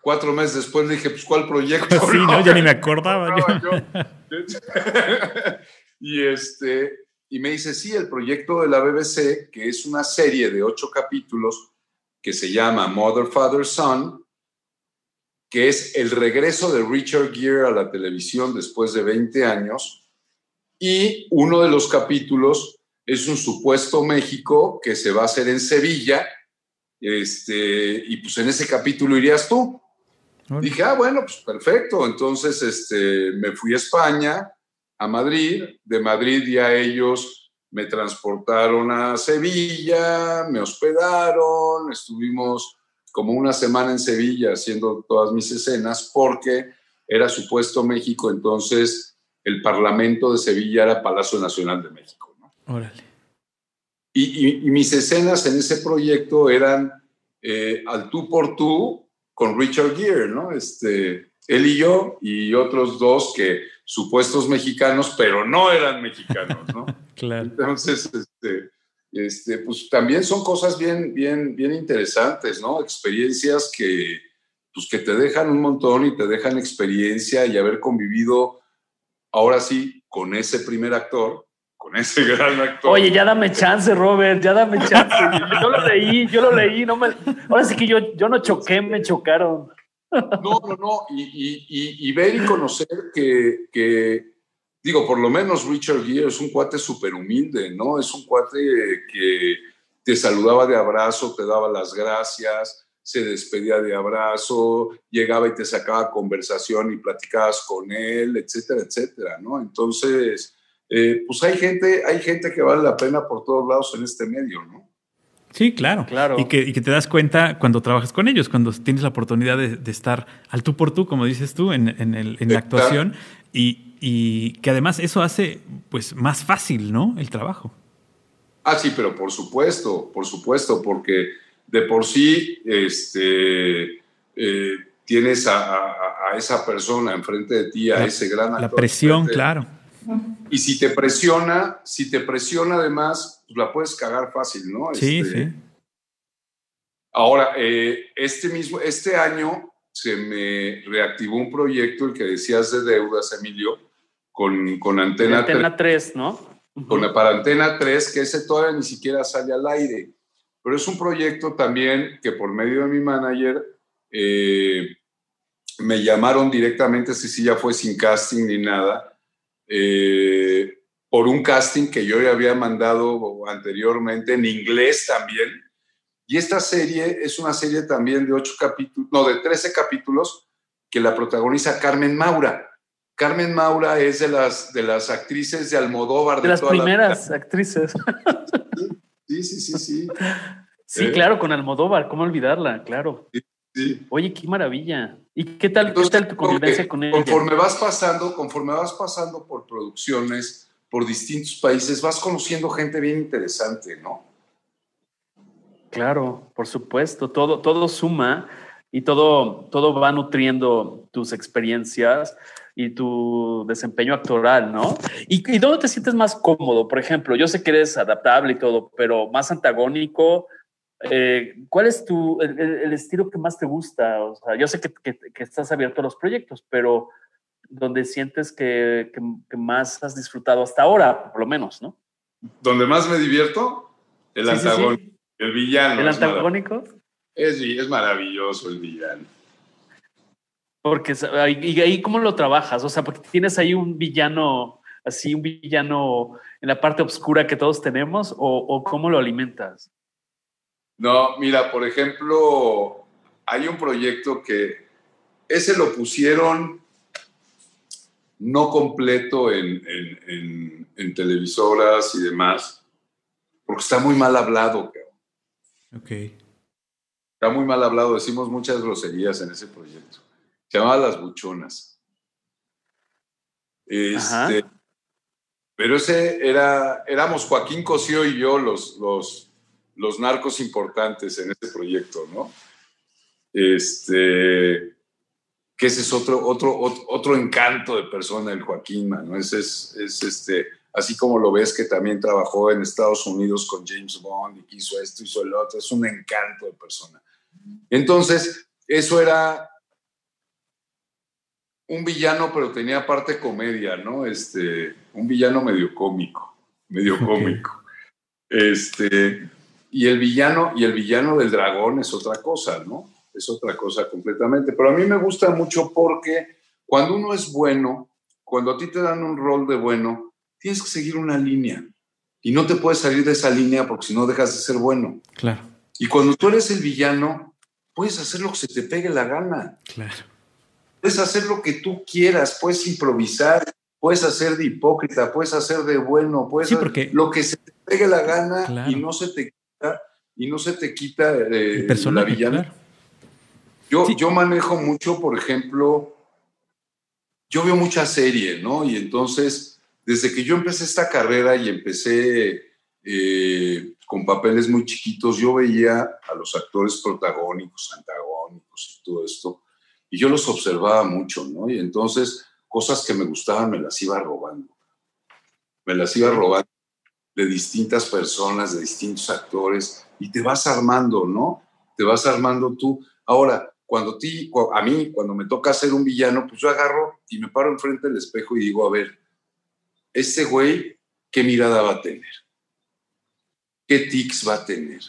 cuatro, meses después le dije, pues, ¿cuál proyecto? Sí, no, ya ni me acordaba. y, este, y me dice, sí, el proyecto de la BBC, que es una serie de ocho capítulos que se llama Mother, Father, Son, que es el regreso de Richard Gere a la televisión después de 20 años. Y uno de los capítulos es un supuesto México que se va a hacer en Sevilla, este, y pues en ese capítulo irías tú. Dije, ah, bueno, pues perfecto. Entonces este, me fui a España, a Madrid. De Madrid ya ellos me transportaron a Sevilla, me hospedaron, estuvimos como una semana en Sevilla haciendo todas mis escenas porque era supuesto México, entonces el Parlamento de Sevilla era Palacio Nacional de México. Órale. Y, mis escenas en ese proyecto eran eh, al tú por tú con Richard Gere, ¿no? Este, él y yo y otros dos que supuestos mexicanos, pero no eran mexicanos, ¿no? claro. Entonces, este, este, pues también son cosas bien, bien, bien interesantes, ¿no? Experiencias que, pues que te dejan un montón y te dejan experiencia y haber convivido ahora sí con ese primer actor, con ese gran actor. Oye, ya dame chance, Robert, ya dame chance. Yo lo leí, yo lo leí, no me... Ahora sí que yo, yo no choqué, me chocaron. No, no, no, y, ver y conocer que, que, digo, por lo menos Richard Gere es un cuate súper humilde, ¿no? Es un cuate que te saludaba de abrazo, te daba las gracias, se despedía de abrazo, llegaba y te sacaba conversación y platicabas con él, etcétera, etcétera, ¿no? Entonces, eh, pues hay gente, hay gente que vale la pena por todos lados en este medio, ¿no? Sí, claro. claro. Y, que, te das cuenta cuando trabajas con ellos, cuando tienes la oportunidad de, estar al tú por tú, como dices tú, en, en la actuación, y, y, que además eso hace pues más fácil, ¿no? El trabajo. Ah, sí, pero por supuesto, por supuesto, porque de por sí este, eh, tienes a, esa persona enfrente de ti, a ese gran actor. La presión, claro. Y si te presiona, si te presiona además, pues la puedes cagar fácil, ¿no? Sí, este, sí. Ahora, eh, este mismo, este año se me reactivó un proyecto, el que decías de deudas, Emilio, con, con Antena, Antena 3, ¿no? con la para Antena 3, que ese todavía ni siquiera sale al aire. Pero es un proyecto también que por medio de mi manager eh, me llamaron directamente, si sí ya fue sin casting ni nada, eh, por un casting que yo ya había mandado anteriormente en inglés también. Y esta serie es una serie también de ocho capítulos, no, de 13 capítulos que la protagoniza Carmen Maura. Carmen Maura es de las, de las actrices de Almodóvar. De, las primeras actrices. Sí, sí, sí, sí. Sí, eh. claro, con Almodóvar, ¿cómo olvidarla? Claro. Sí, Oye, qué maravilla. ¿Y qué tal, ¿qué tal tu convivencia con ella? Conforme vas pasando, conforme vas pasando por producciones, por distintos países, vas conociendo gente bien interesante, ¿no? Claro, por supuesto. Todo, todo suma y todo, todo va nutriendo tus experiencias y tu desempeño actoral, ¿no? ¿Y, ¿Y, dónde te sientes más cómodo? Por ejemplo, yo sé que eres adaptable y todo, pero más antagónico. Eh, ¿Cuál es tu, el, estilo que más te gusta? O sea, yo sé que, que, estás abierto a los proyectos, pero donde sientes que, que, más has disfrutado hasta ahora, por lo menos, ¿no? ¿Donde más me divierto? El antagónico, el villano. ¿El antagónico? Es, es maravilloso el villano. Porque, y ahí cómo lo trabajas, o sea, porque tienes ahí un villano, así un villano en la parte oscura que todos tenemos, o, cómo lo alimentas. No, mira, por ejemplo, hay un proyecto que ese lo pusieron no completo en, en, televisoras y demás, porque está muy mal hablado. Ok. Está muy mal hablado, decimos muchas groserías en ese proyecto. Se llamaba Las Buchonas. Este, pero ese era, éramos Joaquín Cosío y yo los, los, los narcos importantes en ese proyecto, ¿no? Este, que ese es otro, otro, otro, encanto de persona, el Joaquín, ¿no? Es, es, este, así como lo ves que también trabajó en Estados Unidos con James Bond y hizo esto, hizo el otro, es un encanto de persona. Entonces, eso era un villano, pero tenía parte comedia, ¿no? Este, un villano medio cómico, medio cómico. Este, y el villano, y el villano del dragón es otra cosa, ¿no? Es otra cosa completamente. Pero a mí me gusta mucho porque cuando uno es bueno, cuando a ti te dan un rol de bueno, tienes que seguir una línea. Y no te puedes salir de esa línea porque si no dejas de ser bueno. Claro. Y cuando tú eres el villano, puedes hacer lo que se te pegue la gana. Claro puedes hacer lo que tú quieras, puedes improvisar, puedes hacer de hipócrita, puedes hacer de bueno, puedes hacer lo que se te pegue la gana y no se te y no se te quita eh, la villana. Yo, yo manejo mucho, por ejemplo, yo veo mucha serie, ¿no? Y entonces, desde que yo empecé esta carrera y empecé eh, con papeles muy chiquitos, yo veía a los actores protagónicos, antagónicos y todo esto, y yo los observaba mucho, ¿no? Y entonces cosas que me gustaban me las iba robando. Me las iba robando de distintas personas, de distintos actores, y te vas armando, ¿no? Te vas armando tú. Ahora, cuando ti, a mí, cuando me toca hacer un villano, pues yo agarro y me paro enfrente del espejo y digo, a ver, este güey, ¿qué mirada va a tener? ¿Qué tics va a tener?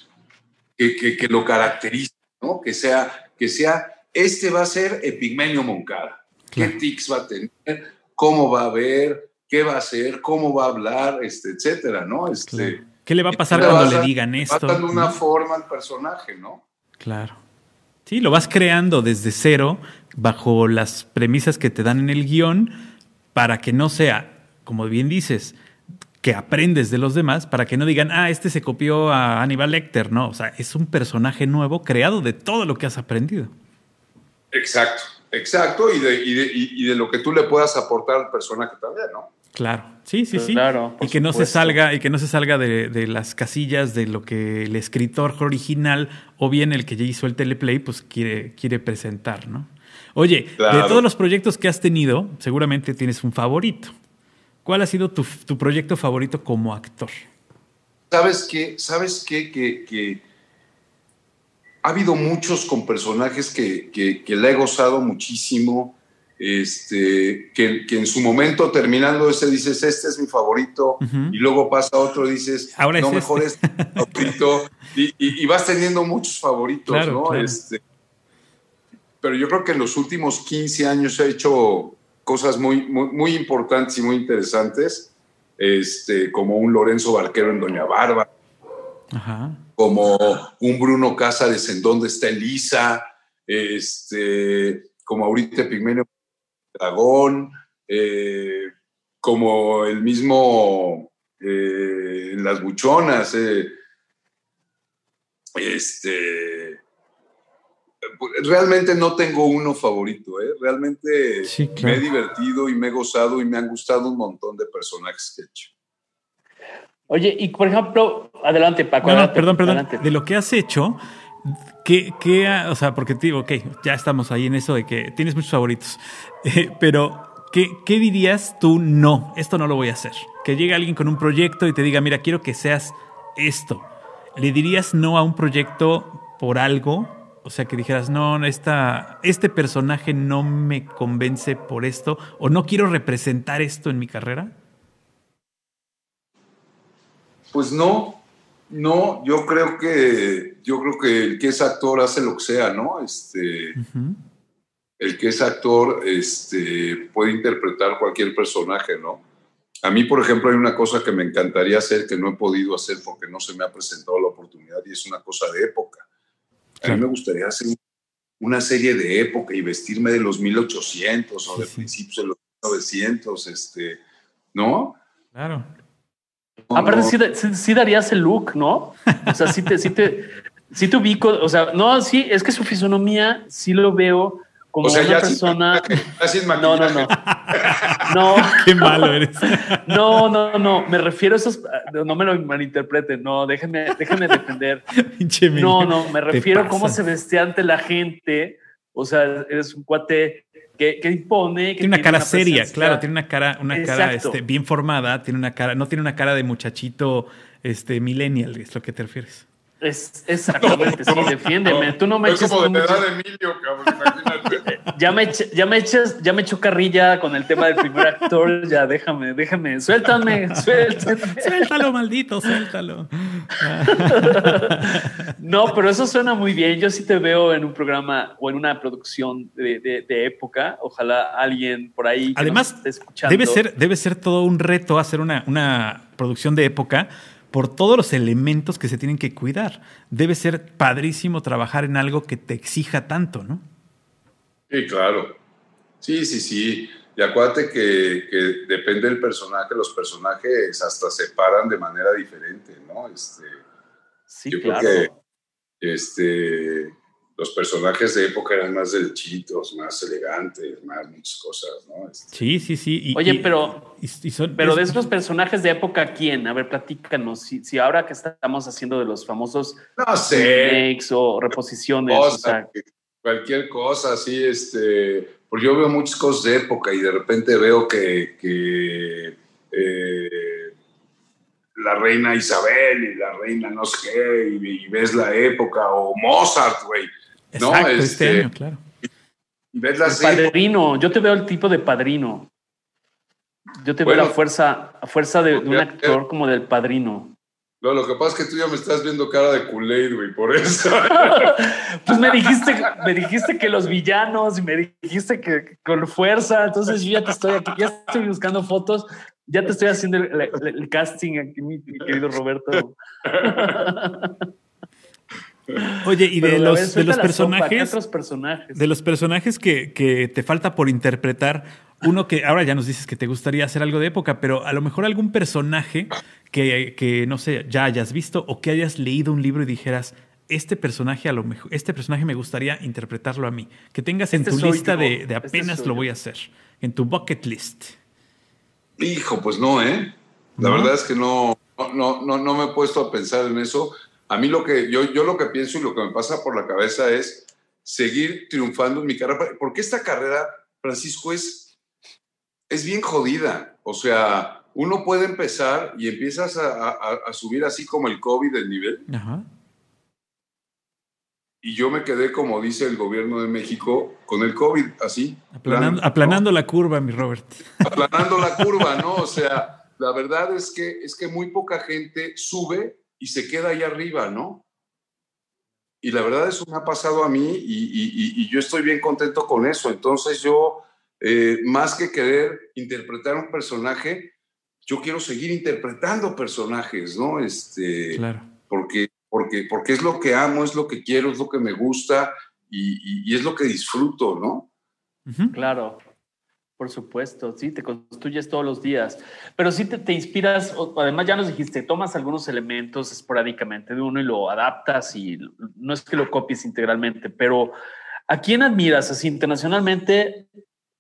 Que, que, lo caracteriza, ¿no? Que sea, que sea, este va a ser Epigmenio Moncada. ¿Qué tics va a tener? ¿Cómo va a ver? ¿Qué va a hacer? ¿Cómo va a hablar? Este, etcétera, ¿no? Este, ¿Qué le va a pasar cuando le digan esto? Va dando una forma al personaje, ¿no? Claro. Sí, lo vas creando desde cero, bajo las premisas que te dan en el guion, para que no sea, como bien dices, que aprendes de los demás, para que no digan, ah, este se copió a Aníbal Lecter, ¿no? O sea, es un personaje nuevo creado de todo lo que has aprendido. Exacto, exacto, y de, y de lo que tú le puedas aportar al personaje también, ¿no? Claro, sí, sí, sí. Claro, y que no se salga, y que no se salga de, las casillas de lo que el escritor original o bien el que ya hizo el teleplay, pues quiere, quiere presentar, ¿no? Oye, de todos los proyectos que has tenido, seguramente tienes un favorito. ¿Cuál ha sido tu, proyecto favorito como actor? ¿Sabes qué? ¿Sabes qué? Que, ha habido muchos con personajes que, que, que le he gozado muchísimo este, que, en su momento terminando ese dices, este es mi favorito, y luego pasa otro, dices, Ahora no, es mejor este. es favorito, y, vas teniendo muchos favoritos, ¿no? Este, pero yo creo que en los últimos 15 años he hecho cosas muy, muy, importantes y muy interesantes, este, como un Lorenzo Barquero en Doña Barba, como un Bruno Cázares en Dónde está Elisa, este, como ahorita Pigmenio dragón, eh, como el mismo eh, en las buchonas. Eh, este, realmente no tengo uno favorito, realmente me he divertido y me he gozado y me han gustado un montón de personajes que he hecho. Oye, y por ejemplo, adelante, Paco. perdón, perdón. De lo que has hecho, ¿Qué, qué, o sea, porque te digo, ok, ya estamos ahí en eso de que tienes muchos favoritos, eh, pero ¿qué, ¿qué, dirías tú no? Esto no lo voy a hacer. Que llegue alguien con un proyecto y te diga, mira, quiero que seas esto. ¿Le dirías no a un proyecto por algo? O sea, que dijeras, no, esta, este personaje no me convence por esto, o no quiero representar esto en mi carrera. Pues no, no, yo creo que yo creo que el que es actor hace lo que sea, ¿no? Este, el que es actor, este, puede interpretar cualquier personaje, ¿no? A mí, por ejemplo, hay una cosa que me encantaría hacer que no he podido hacer porque no se me ha presentado la oportunidad y es una cosa de época. A mí me gustaría hacer una serie de época y vestirme de los 1800 o de principios de los 1900, este, ¿no? Claro. Aparte, sí, darías el look, ¿no? O sea, sí te, sí te, sí te ubico. O sea, no, sí, es que su fisonomía sí lo veo como una persona. no, no, no. No. Qué malo eres. No, no, no. Me refiero a esos. No me lo malinterpreten. No, déjenme, déjenme defender. No, no. Me refiero a cómo se vestía ante la gente. O sea, eres un cuate que, impone. tiene una cara seria, claro, tiene una cara, una cara este, bien formada, tiene una cara, no tiene una cara de muchachito este, millennial, es lo que te refieres. Es, exactamente, sí, defiéndeme. Tú no me es como de edad de Emilio, cabrón, imagínate. ya me, ya me echas, ya me echo carrilla con el tema del primer actor, ya déjame, déjame, suéltame, suéltame. Suéltalo, maldito, suéltalo. no, pero eso suena muy bien. Yo sí te veo en un programa o en una producción de, de, época. Ojalá alguien por ahí. Además, esté escuchando. Debe ser, debe ser todo un reto hacer una, una producción de época por todos los elementos que se tienen que cuidar. Debe ser padrísimo trabajar en algo que te exija tanto, ¿no? Sí, claro. Sí, sí, sí. Y acuérdate que, que depende del personaje, los personajes hasta se paran de manera diferente, ¿no? Este, sí, claro. este, los personajes de época eran más derechitos, más elegantes, más muchas cosas, ¿no? Este, sí, sí, sí. Oye, pero, pero de esos personajes de época, ¿quién? A ver, platícanos. Si, ahora que estamos haciendo de los famosos no sé. o reposiciones. Cualquier cosa, sí, este. Porque yo veo muchas cosas de época y de repente veo que, eh, la reina Isabel y la reina no sé qué, y, ves la época, o Mozart, güey Exacto, este, este año, claro. El padrino, yo te veo el tipo de padrino. Yo te veo la fuerza, a fuerza de, un actor como del padrino. No, lo que pasa es que tú ya me estás viendo cara de Kool-Aid, güey, por eso. pues me dijiste, me dijiste que los villanos y me dijiste que, con fuerza, entonces yo ya te estoy aquí, ya estoy buscando fotos, ya te estoy haciendo el, casting aquí, mi, querido Roberto. Oye, y de los, de los personajes, personajes, de los personajes que, que te falta por interpretar, uno que ahora ya nos dices que te gustaría hacer algo de época, pero a lo mejor algún personaje que, que, no sé, ya hayas visto o que hayas leído un libro y dijeras, este personaje a lo mejor, este personaje me gustaría interpretarlo a mí. Que tengas en este tu lista de, de, este apenas lo voy a hacer, en tu bucket list. Hijo, pues no, ¿eh? La verdad es que no, no, no, no me he puesto a pensar en eso. A mí lo que yo, yo lo que pienso y lo que me pasa por la cabeza es seguir triunfando en mi carrera, porque esta carrera, Francisco, es, es bien jodida. O sea, uno puede empezar y empiezas a, subir así como el COVID del nivel. Y yo me quedé, como dice el gobierno de México, con el COVID, así. Aplanando, la curva, mi Robert. Aplanando la curva, ¿no? O sea, la verdad es que, es que muy poca gente sube y se queda ahí arriba, ¿no? Y la verdad eso me ha pasado a mí y, yo estoy bien contento con eso. Entonces yo, eh, más que querer interpretar un personaje, yo quiero seguir interpretando personajes, ¿no? Este, claro. Porque, porque, porque es lo que amo, es lo que quiero, es lo que me gusta y, es lo que disfruto, ¿no? Claro, por supuesto, sí, te construyes todos los días, pero sí te, te, inspiras, además ya nos dijiste, tomas algunos elementos esporádicamente de uno y lo adaptas y no es que lo copies integralmente, pero ¿a quién admiras así internacionalmente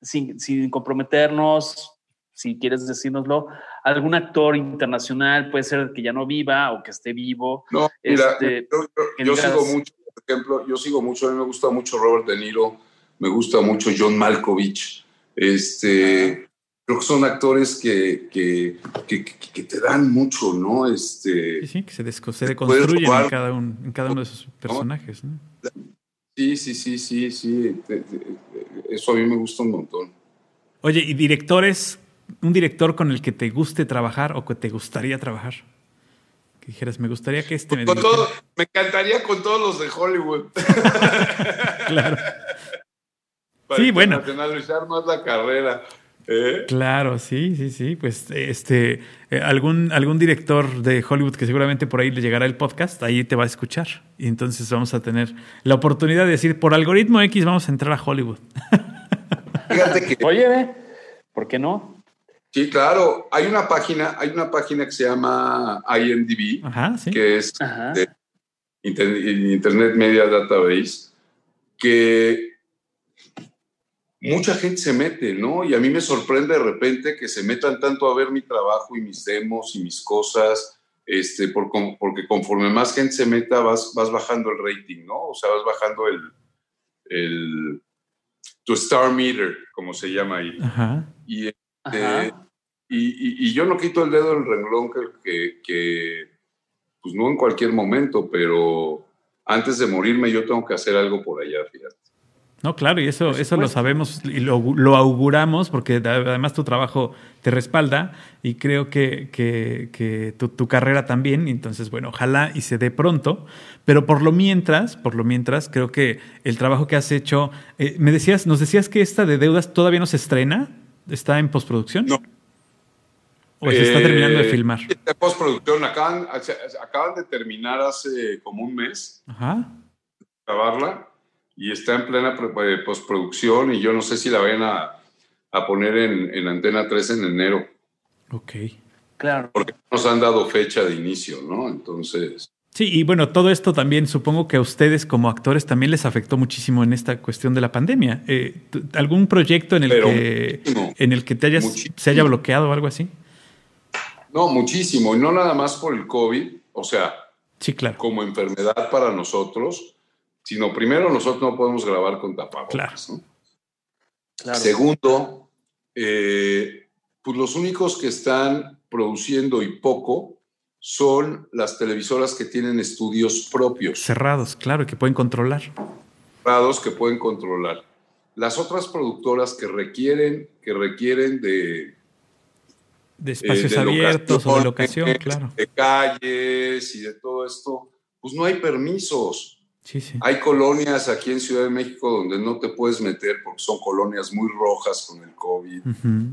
sin, sin comprometernos? si quieres decírnoslo, algún actor internacional, puede ser que ya no viva o que esté vivo. No, mira, este, yo, sigo mucho, por ejemplo, yo sigo mucho, a mí me gusta mucho Robert De Niro, me gusta mucho John Malkovich, este, creo que son actores que, que, que, te dan mucho, ¿no? Este, sí, sí, que se, se deconstruyen en cada, en cada uno de esos personajes, ¿no? Sí, sí, sí, sí, sí, eso a mí me gusta un montón. Oye, ¿y directores un director con el que te guste trabajar o que te gustaría trabajar? Que dijeras, me gustaría que este me, todo, me encantaría con todos los de Hollywood. claro. Para sí, bueno. Más la carrera. ¿eh? Claro, sí, sí, sí. Pues este, eh, algún, algún director de Hollywood que seguramente por ahí le llegará el podcast, ahí te va a escuchar. Y entonces vamos a tener la oportunidad de decir, por algoritmo X vamos a entrar a Hollywood. Fíjate que... Oye, ¿por qué no? Sí, claro. Hay una página, hay una página que se llama IMDb, que es Internet Media Database, que mucha gente se mete, ¿no? Y a mí me sorprende de repente que se metan tanto a ver mi trabajo y mis demos y mis cosas, este, porque conforme más gente se meta, vas, vas bajando el rating, ¿no? O sea, vas bajando el, el tu star meter, como se llama ahí. Y este, y, yo no quito el dedo del renglón que, que, pues no en cualquier momento, pero antes de morirme yo tengo que hacer algo por allá, fíjate. No, claro, y eso, eso lo sabemos y lo, auguramos porque además tu trabajo te respalda y creo que, que, tu, carrera también, entonces bueno, ojalá y se dé pronto, pero por lo mientras, por lo mientras, creo que el trabajo que has hecho, eh, me decías, nos decías que esta de deudas todavía no se estrena, está en postproducción. No, ¿O se está terminando de eh, filmar? Postproducción, acaban, acaban de terminar hace como un mes. Ajá. Grabarla y está en plena eh, postproducción y yo no sé si la vayan a, a poner en, en, Antena 3 en enero. Ok. Claro. Porque nos han dado fecha de inicio, ¿no? Entonces. Sí, y bueno, todo esto también supongo que a ustedes como actores también les afectó muchísimo en esta cuestión de la pandemia. Eh, ¿Algún proyecto en el que en el que te hayas, se haya bloqueado o algo así? No, muchísimo, y no nada más por el COVID, o sea, sí, claro. como enfermedad para nosotros, sino primero nosotros no podemos grabar con tapabocas. Claro. Segundo, eh, pues los únicos que están produciendo y poco son las televisoras que tienen estudios propios. Cerrados, claro, que pueden controlar. cerrados que pueden controlar. Las otras productoras que requieren, que requieren de, de espacios eh, abiertos o de locación, claro. De calles y de todo esto, pues no hay permisos. Hay colonias aquí en Ciudad de México donde no te puedes meter porque son colonias muy rojas con el COVID.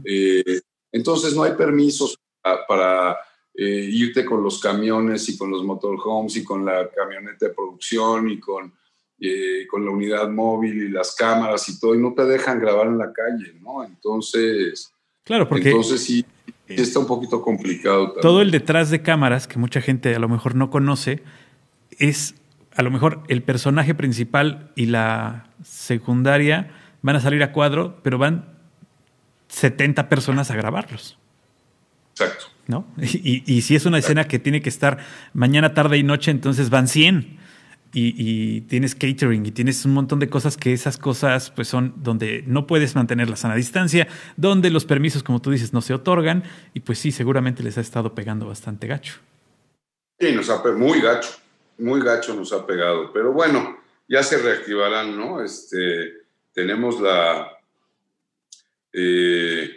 Eh, entonces no hay permisos para, eh, irte con los camiones y con los motorhomes y con la camioneta de producción y con, con la unidad móvil y las cámaras y todo, y no te dejan grabar en la calle, ¿no? Entonces, claro, porque entonces sí, está un poquito complicado. Todo el detrás de cámaras, que mucha gente a lo mejor no conoce, es a lo mejor el personaje principal y la secundaria van a salir a cuadro, pero van 70 personas a grabarlos. Exacto. ¿No? Y, y, si es una escena que tiene que estar mañana, tarde y noche, entonces van 100 y, tienes catering y tienes un montón de cosas que esas cosas pues son donde no puedes mantener la sana distancia, donde los permisos, como tú dices, no se otorgan y pues sí, seguramente les ha estado pegando bastante gacho. Sí, nos ha muy gacho, muy gacho nos ha pegado, pero bueno, ya se reactivarán, ¿no? Este, tenemos la, eh,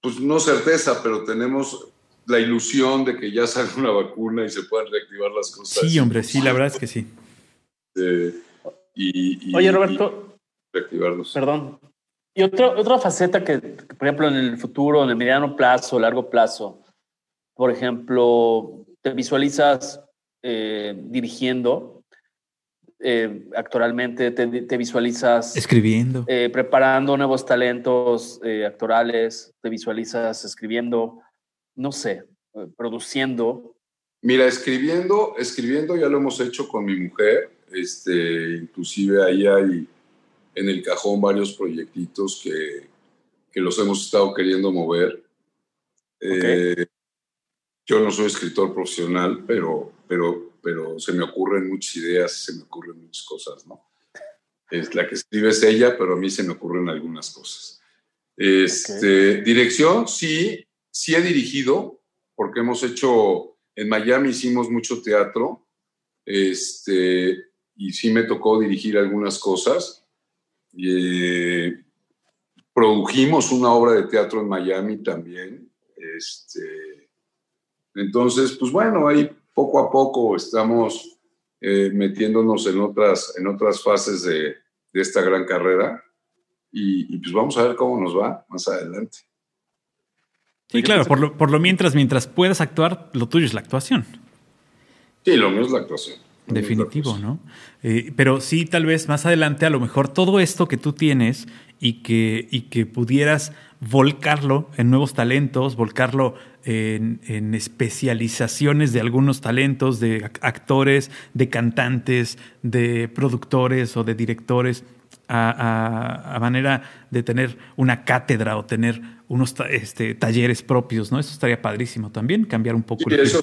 pues no certeza, pero tenemos la ilusión de que ya salga una vacuna y se puedan reactivar las cosas. Sí, hombre, sí, la verdad es que sí. Eh, y, Oye, Roberto. reactivarlos. Perdón. Y otra, otra faceta que, por ejemplo, en el futuro, en el mediano plazo, largo plazo, por ejemplo, te visualizas eh, dirigiendo eh, actualmente, te, visualizas escribiendo, preparando nuevos talentos actorales, te visualizas escribiendo no sé, eh, produciendo? Mira, escribiendo, escribiendo ya lo hemos hecho con mi mujer, este, inclusive ahí hay en el cajón varios proyectitos que, que los hemos estado queriendo mover. Eh, yo no soy escritor profesional, pero, pero, pero se me ocurren muchas ideas, se me ocurren muchas cosas, ¿no? Es la que escribe es ella, pero a mí se me ocurren algunas cosas. Este, Dirección, sí, sí he dirigido, porque hemos hecho, en Miami hicimos mucho teatro, este, y sí me tocó dirigir algunas cosas. Eh, produjimos una obra de teatro en Miami también. Este, entonces, pues bueno, ahí poco a poco estamos eh, metiéndonos en otras, en otras fases de, esta gran carrera y, pues vamos a ver cómo nos va más adelante. Sí, claro, por lo, por lo mientras, mientras puedas actuar, lo tuyo es la actuación. Sí, lo mío es la actuación. Definitivo, ¿no? Eh, pero sí, tal vez más adelante, a lo mejor todo esto que tú tienes y que, y que pudieras volcarlo en nuevos talentos, volcarlo en, en, especializaciones de algunos talentos, de actores, de cantantes, de productores o de directores, a, manera de tener una cátedra o tener unos este, talleres propios, ¿no? Eso estaría padrísimo también, cambiar un poco. el eso,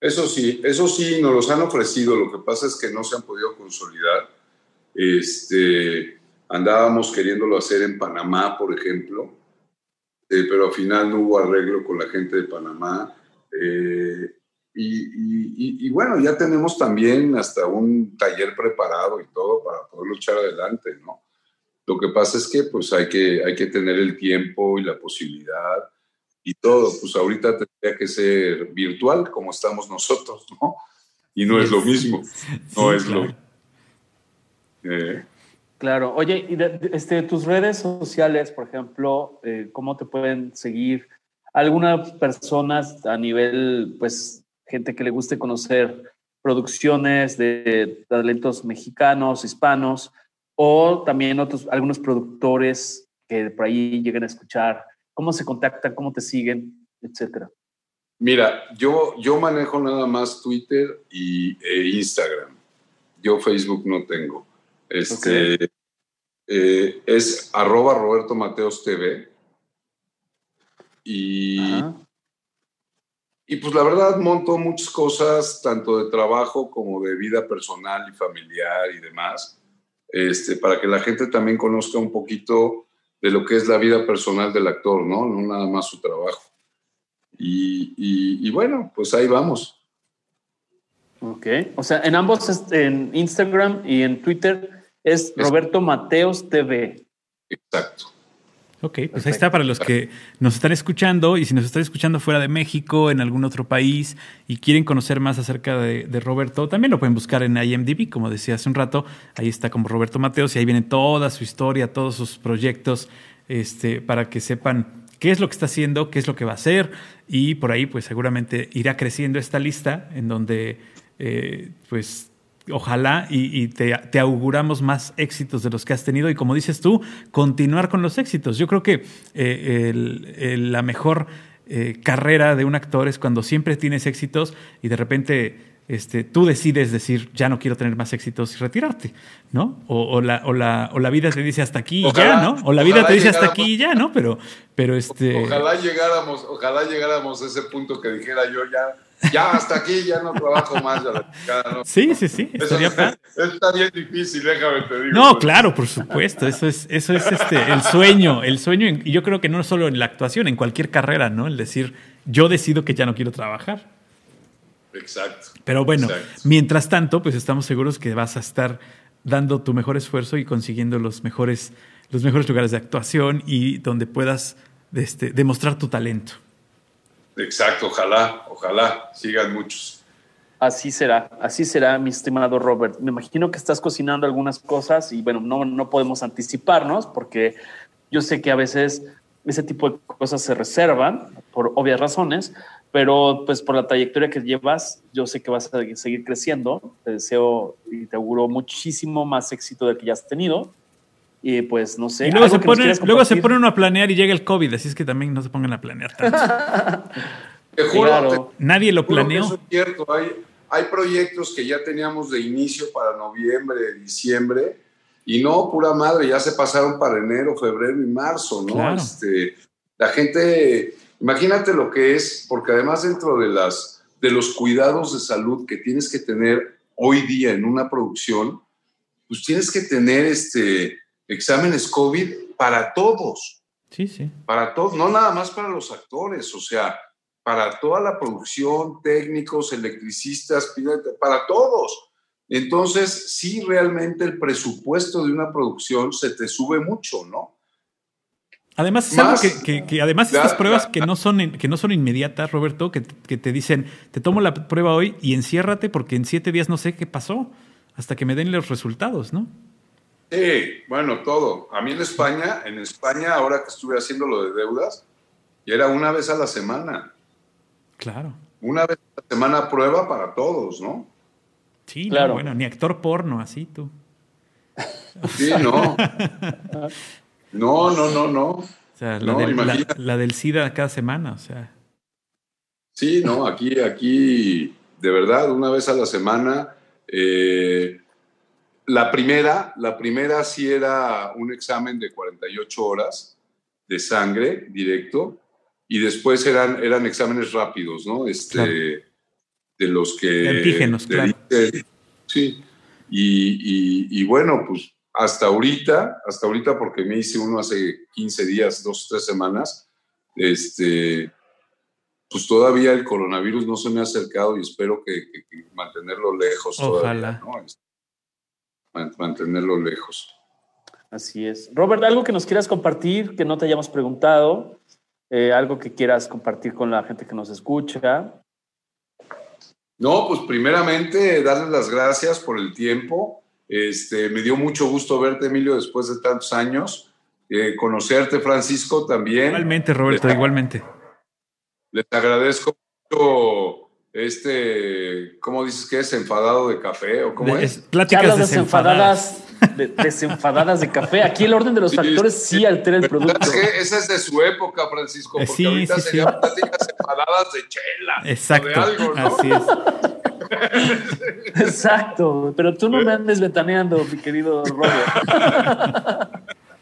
eso sí, eso sí, nos los han ofrecido, lo que pasa es que no se han podido consolidar. Este, andábamos queriéndolo hacer en Panamá, por ejemplo, eh, pero al final no hubo arreglo con la gente de Panamá. Eh, y, bueno, ya tenemos también hasta un taller preparado y todo para poder luchar adelante, ¿no? Lo que pasa es que pues hay que, hay que tener el tiempo y la posibilidad y todo. Pues ahorita tendría que ser virtual como estamos nosotros, ¿no? Y no es lo mismo, no es lo eh. Claro, oye, y este, tus redes sociales, por ejemplo, eh, ¿cómo te pueden seguir? Algunas personas a nivel, pues, gente que le guste conocer producciones de talentos mexicanos, hispanos, o también otros, algunos productores que por ahí lleguen a escuchar, cómo se contactan, cómo te siguen, etcétera. Mira, yo, yo manejo nada más Twitter y e Instagram. Yo Facebook no tengo. Este, eh, es arroba Roberto Mateos TV. Y, y pues la verdad monto muchas cosas, tanto de trabajo como de vida personal y familiar y demás, este, para que la gente también conozca un poquito de lo que es la vida personal del actor, ¿no? No nada más su trabajo. Y, y, bueno, pues ahí vamos. Ok, o sea, en ambos, en Instagram y en Twitter, Es Roberto Mateos TV. Exacto. Ok, pues ahí está para los que nos están escuchando y si nos están escuchando fuera de México, en algún otro país y quieren conocer más acerca de, de, Roberto, también lo pueden buscar en IMDb, como decía hace un rato, ahí está como Roberto Mateos y ahí viene toda su historia, todos sus proyectos, este, para que sepan qué es lo que está haciendo, qué es lo que va a hacer y por ahí pues seguramente irá creciendo esta lista en donde eh, pues ojalá y, te, auguramos más éxitos de los que has tenido y como dices tú, continuar con los éxitos. Yo creo que eh, la mejor eh, carrera de un actor es cuando siempre tienes éxitos y de repente este, tú decides decir, ya no quiero tener más éxitos y retirarte, ¿no? O, la, o, la, o la vida te dice hasta aquí y ya, ¿no? O la vida te dice hasta aquí y ya, ¿no? Pero, pero este... Ojalá llegáramos, ojalá llegáramos a ese punto que dijera yo ya ya hasta aquí, ya no trabajo más. Sí, sí, sí. Eso está bien difícil, déjame te digo. No, claro, por supuesto. Eso es, eso es este, el sueño, el sueño. Y yo creo que no solo en la actuación, en cualquier carrera, ¿no? El decir, yo decido que ya no quiero trabajar. Exacto. Pero bueno, mientras tanto, pues estamos seguros que vas a estar dando tu mejor esfuerzo y consiguiendo los mejores, los mejores lugares de actuación y donde puedas este, demostrar tu talento. Exacto, ojalá, ojalá sigan muchos. Así será, así será, mi estimado Robert. Me imagino que estás cocinando algunas cosas y bueno, no, no podemos anticiparnos porque yo sé que a veces ese tipo de cosas se reservan por obvias razones, pero pues por la trayectoria que llevas, yo sé que vas a seguir creciendo. Te deseo y te auguro muchísimo más éxito del que ya has tenido y pues no sé. Y luego, se pone, luego se ponen a planear y llega el COVID, así es que también no se pongan a planear tanto. te juro, Nadie lo planeó. Eso es cierto, hay, hay proyectos que ya teníamos de inicio para noviembre, diciembre, y no, pura madre, ya se pasaron para enero, febrero y marzo, ¿no? Este, la gente, imagínate lo que es, porque además dentro de, las, de los cuidados de salud que tienes que tener hoy día en una producción, pues tienes que tener este exámenes COVID para todos. Sí, sí. Para todos, no nada más para los actores, o sea, para toda la producción, técnicos, electricistas, para todos. Entonces, sí, realmente el presupuesto de una producción se te sube mucho, ¿no? Además, es algo que, además estas pruebas que, no son, que no son inmediatas, Roberto, que, que, te dicen, te tomo la prueba hoy y enciérrate porque en siete días no sé qué pasó, hasta que me den los resultados, ¿no? Sí, bueno, todo. A mí en España, en España, ahora que estuve haciendo lo de deudas, y era una vez a la semana. Claro. Una vez a la semana prueba para todos, ¿no? Sí, claro. bueno, ni actor porno, así tú. Sí, no. No, no, no, no. O sea, la, del, la, del SIDA cada semana, o sea. Sí, no, aquí, aquí, de verdad, una vez a la semana. Eh, la primera, la primera sí era un examen de 48 horas de sangre directo y después eran, eran exámenes rápidos, ¿no? Este, De los que... Antígenos, claro. Sí. Y, y, bueno, pues hasta ahorita, hasta ahorita porque me hice uno hace 15 días, dos, tres semanas, este, pues todavía el coronavirus no se me ha acercado y espero que, mantenerlo lejos. Ojalá. Todavía, ¿no? Mantenerlo lejos. Así es. Robert, algo que nos quieras compartir, que no te hayamos preguntado, eh, algo que quieras compartir con la gente que nos escucha. No, pues primeramente darles las gracias por el tiempo. Este, me dio mucho gusto verte, Emilio, después de tantos años. Eh, conocerte, Francisco, también. Igualmente, Roberto, igualmente. Les agradezco mucho este, ¿cómo dices que es? ¿Enfadado de café o cómo es? Pláticas desenfadadas. De, desenfadadas de café. Aquí el orden de los factores sí, altera el producto. Es que esa es de su época, Francisco, porque sí, ahorita sí, se llaman pláticas enfadadas de chela. Exacto. De algo, ¿no? Así es. Exacto, pero tú no me andes ventaneando, mi querido Robert.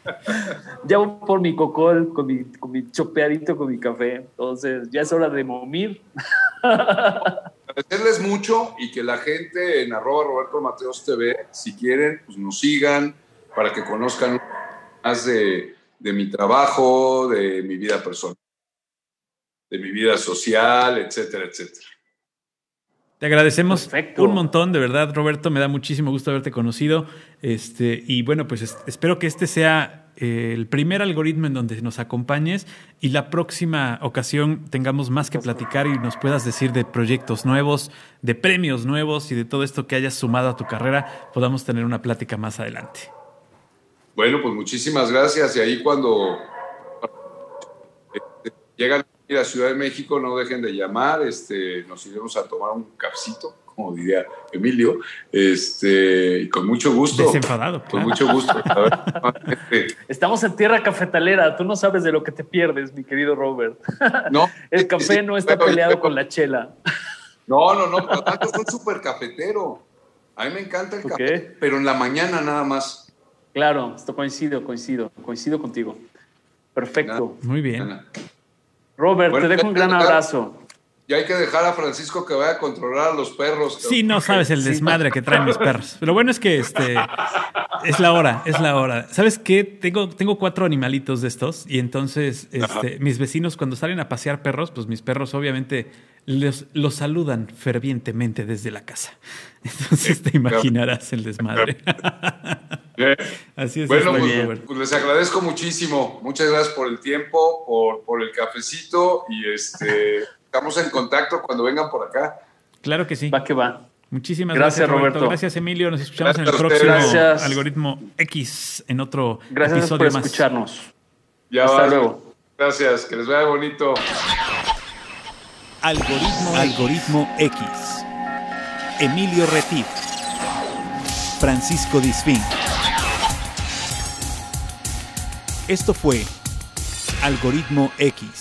ya voy por mi cocol, con mi, con mi chopeadito, con mi café. Entonces, ya es hora de momir. Agradecerles mucho y que la gente en arroba Roberto Mateos TV, si quieren, pues nos sigan para que conozcan más de, de mi trabajo, de mi vida personal, de mi vida social, etcétera, etcétera. Te agradecemos un montón, de verdad, Roberto. Me da muchísimo gusto haberte conocido. Este, y bueno, pues espero que este sea el primer algoritmo en donde nos acompañes y la próxima ocasión tengamos más que platicar y nos puedas decir de proyectos nuevos, de premios nuevos y de todo esto que hayas sumado a tu carrera, podamos tener una plática más adelante. Bueno, pues muchísimas gracias. Y ahí cuando este, llegan a Ciudad de México, no dejen de llamar, este, nos iremos a tomar un cafecito, como diría Emilio, este, con mucho gusto. Desenfadado. Con mucho gusto. Estamos en tierra cafetalera, tú no sabes de lo que te pierdes, mi querido Robert. No. El café no está peleado con la chela. No, no, no, por lo tanto soy súper cafetero. A mí me encanta el café, pero en la mañana nada más. Claro, esto coincido, coincido, coincido contigo. Perfecto. Muy bien. Robert, te dejo un gran abrazo. Y hay que dejar a Francisco que vaya a controlar a los perros. Sí, no sabes el desmadre que traen mis perros. Pero bueno es que este es la hora, es la hora. ¿Sabes qué? Tengo, tengo cuatro animalitos de estos y entonces este, mis vecinos cuando salen a pasear perros, pues mis perros obviamente los, los saludan fervientemente desde la casa. Entonces te imaginarás el desmadre. Así es. Bueno, pues, pues, les agradezco muchísimo. Muchas gracias por el tiempo, por, por el cafecito y este, estamos en contacto cuando vengan por acá. Claro que sí. Va que va. Muchísimas gracias, Roberto. Gracias, Emilio. Nos escuchamos en el próximo algoritmo X en otro gracias episodio por escucharnos. Ya Hasta luego. Gracias, que les vaya bonito. Algoritmo, algoritmo X. Emilio Retif. Francisco Disfín. Esto fue Algoritmo X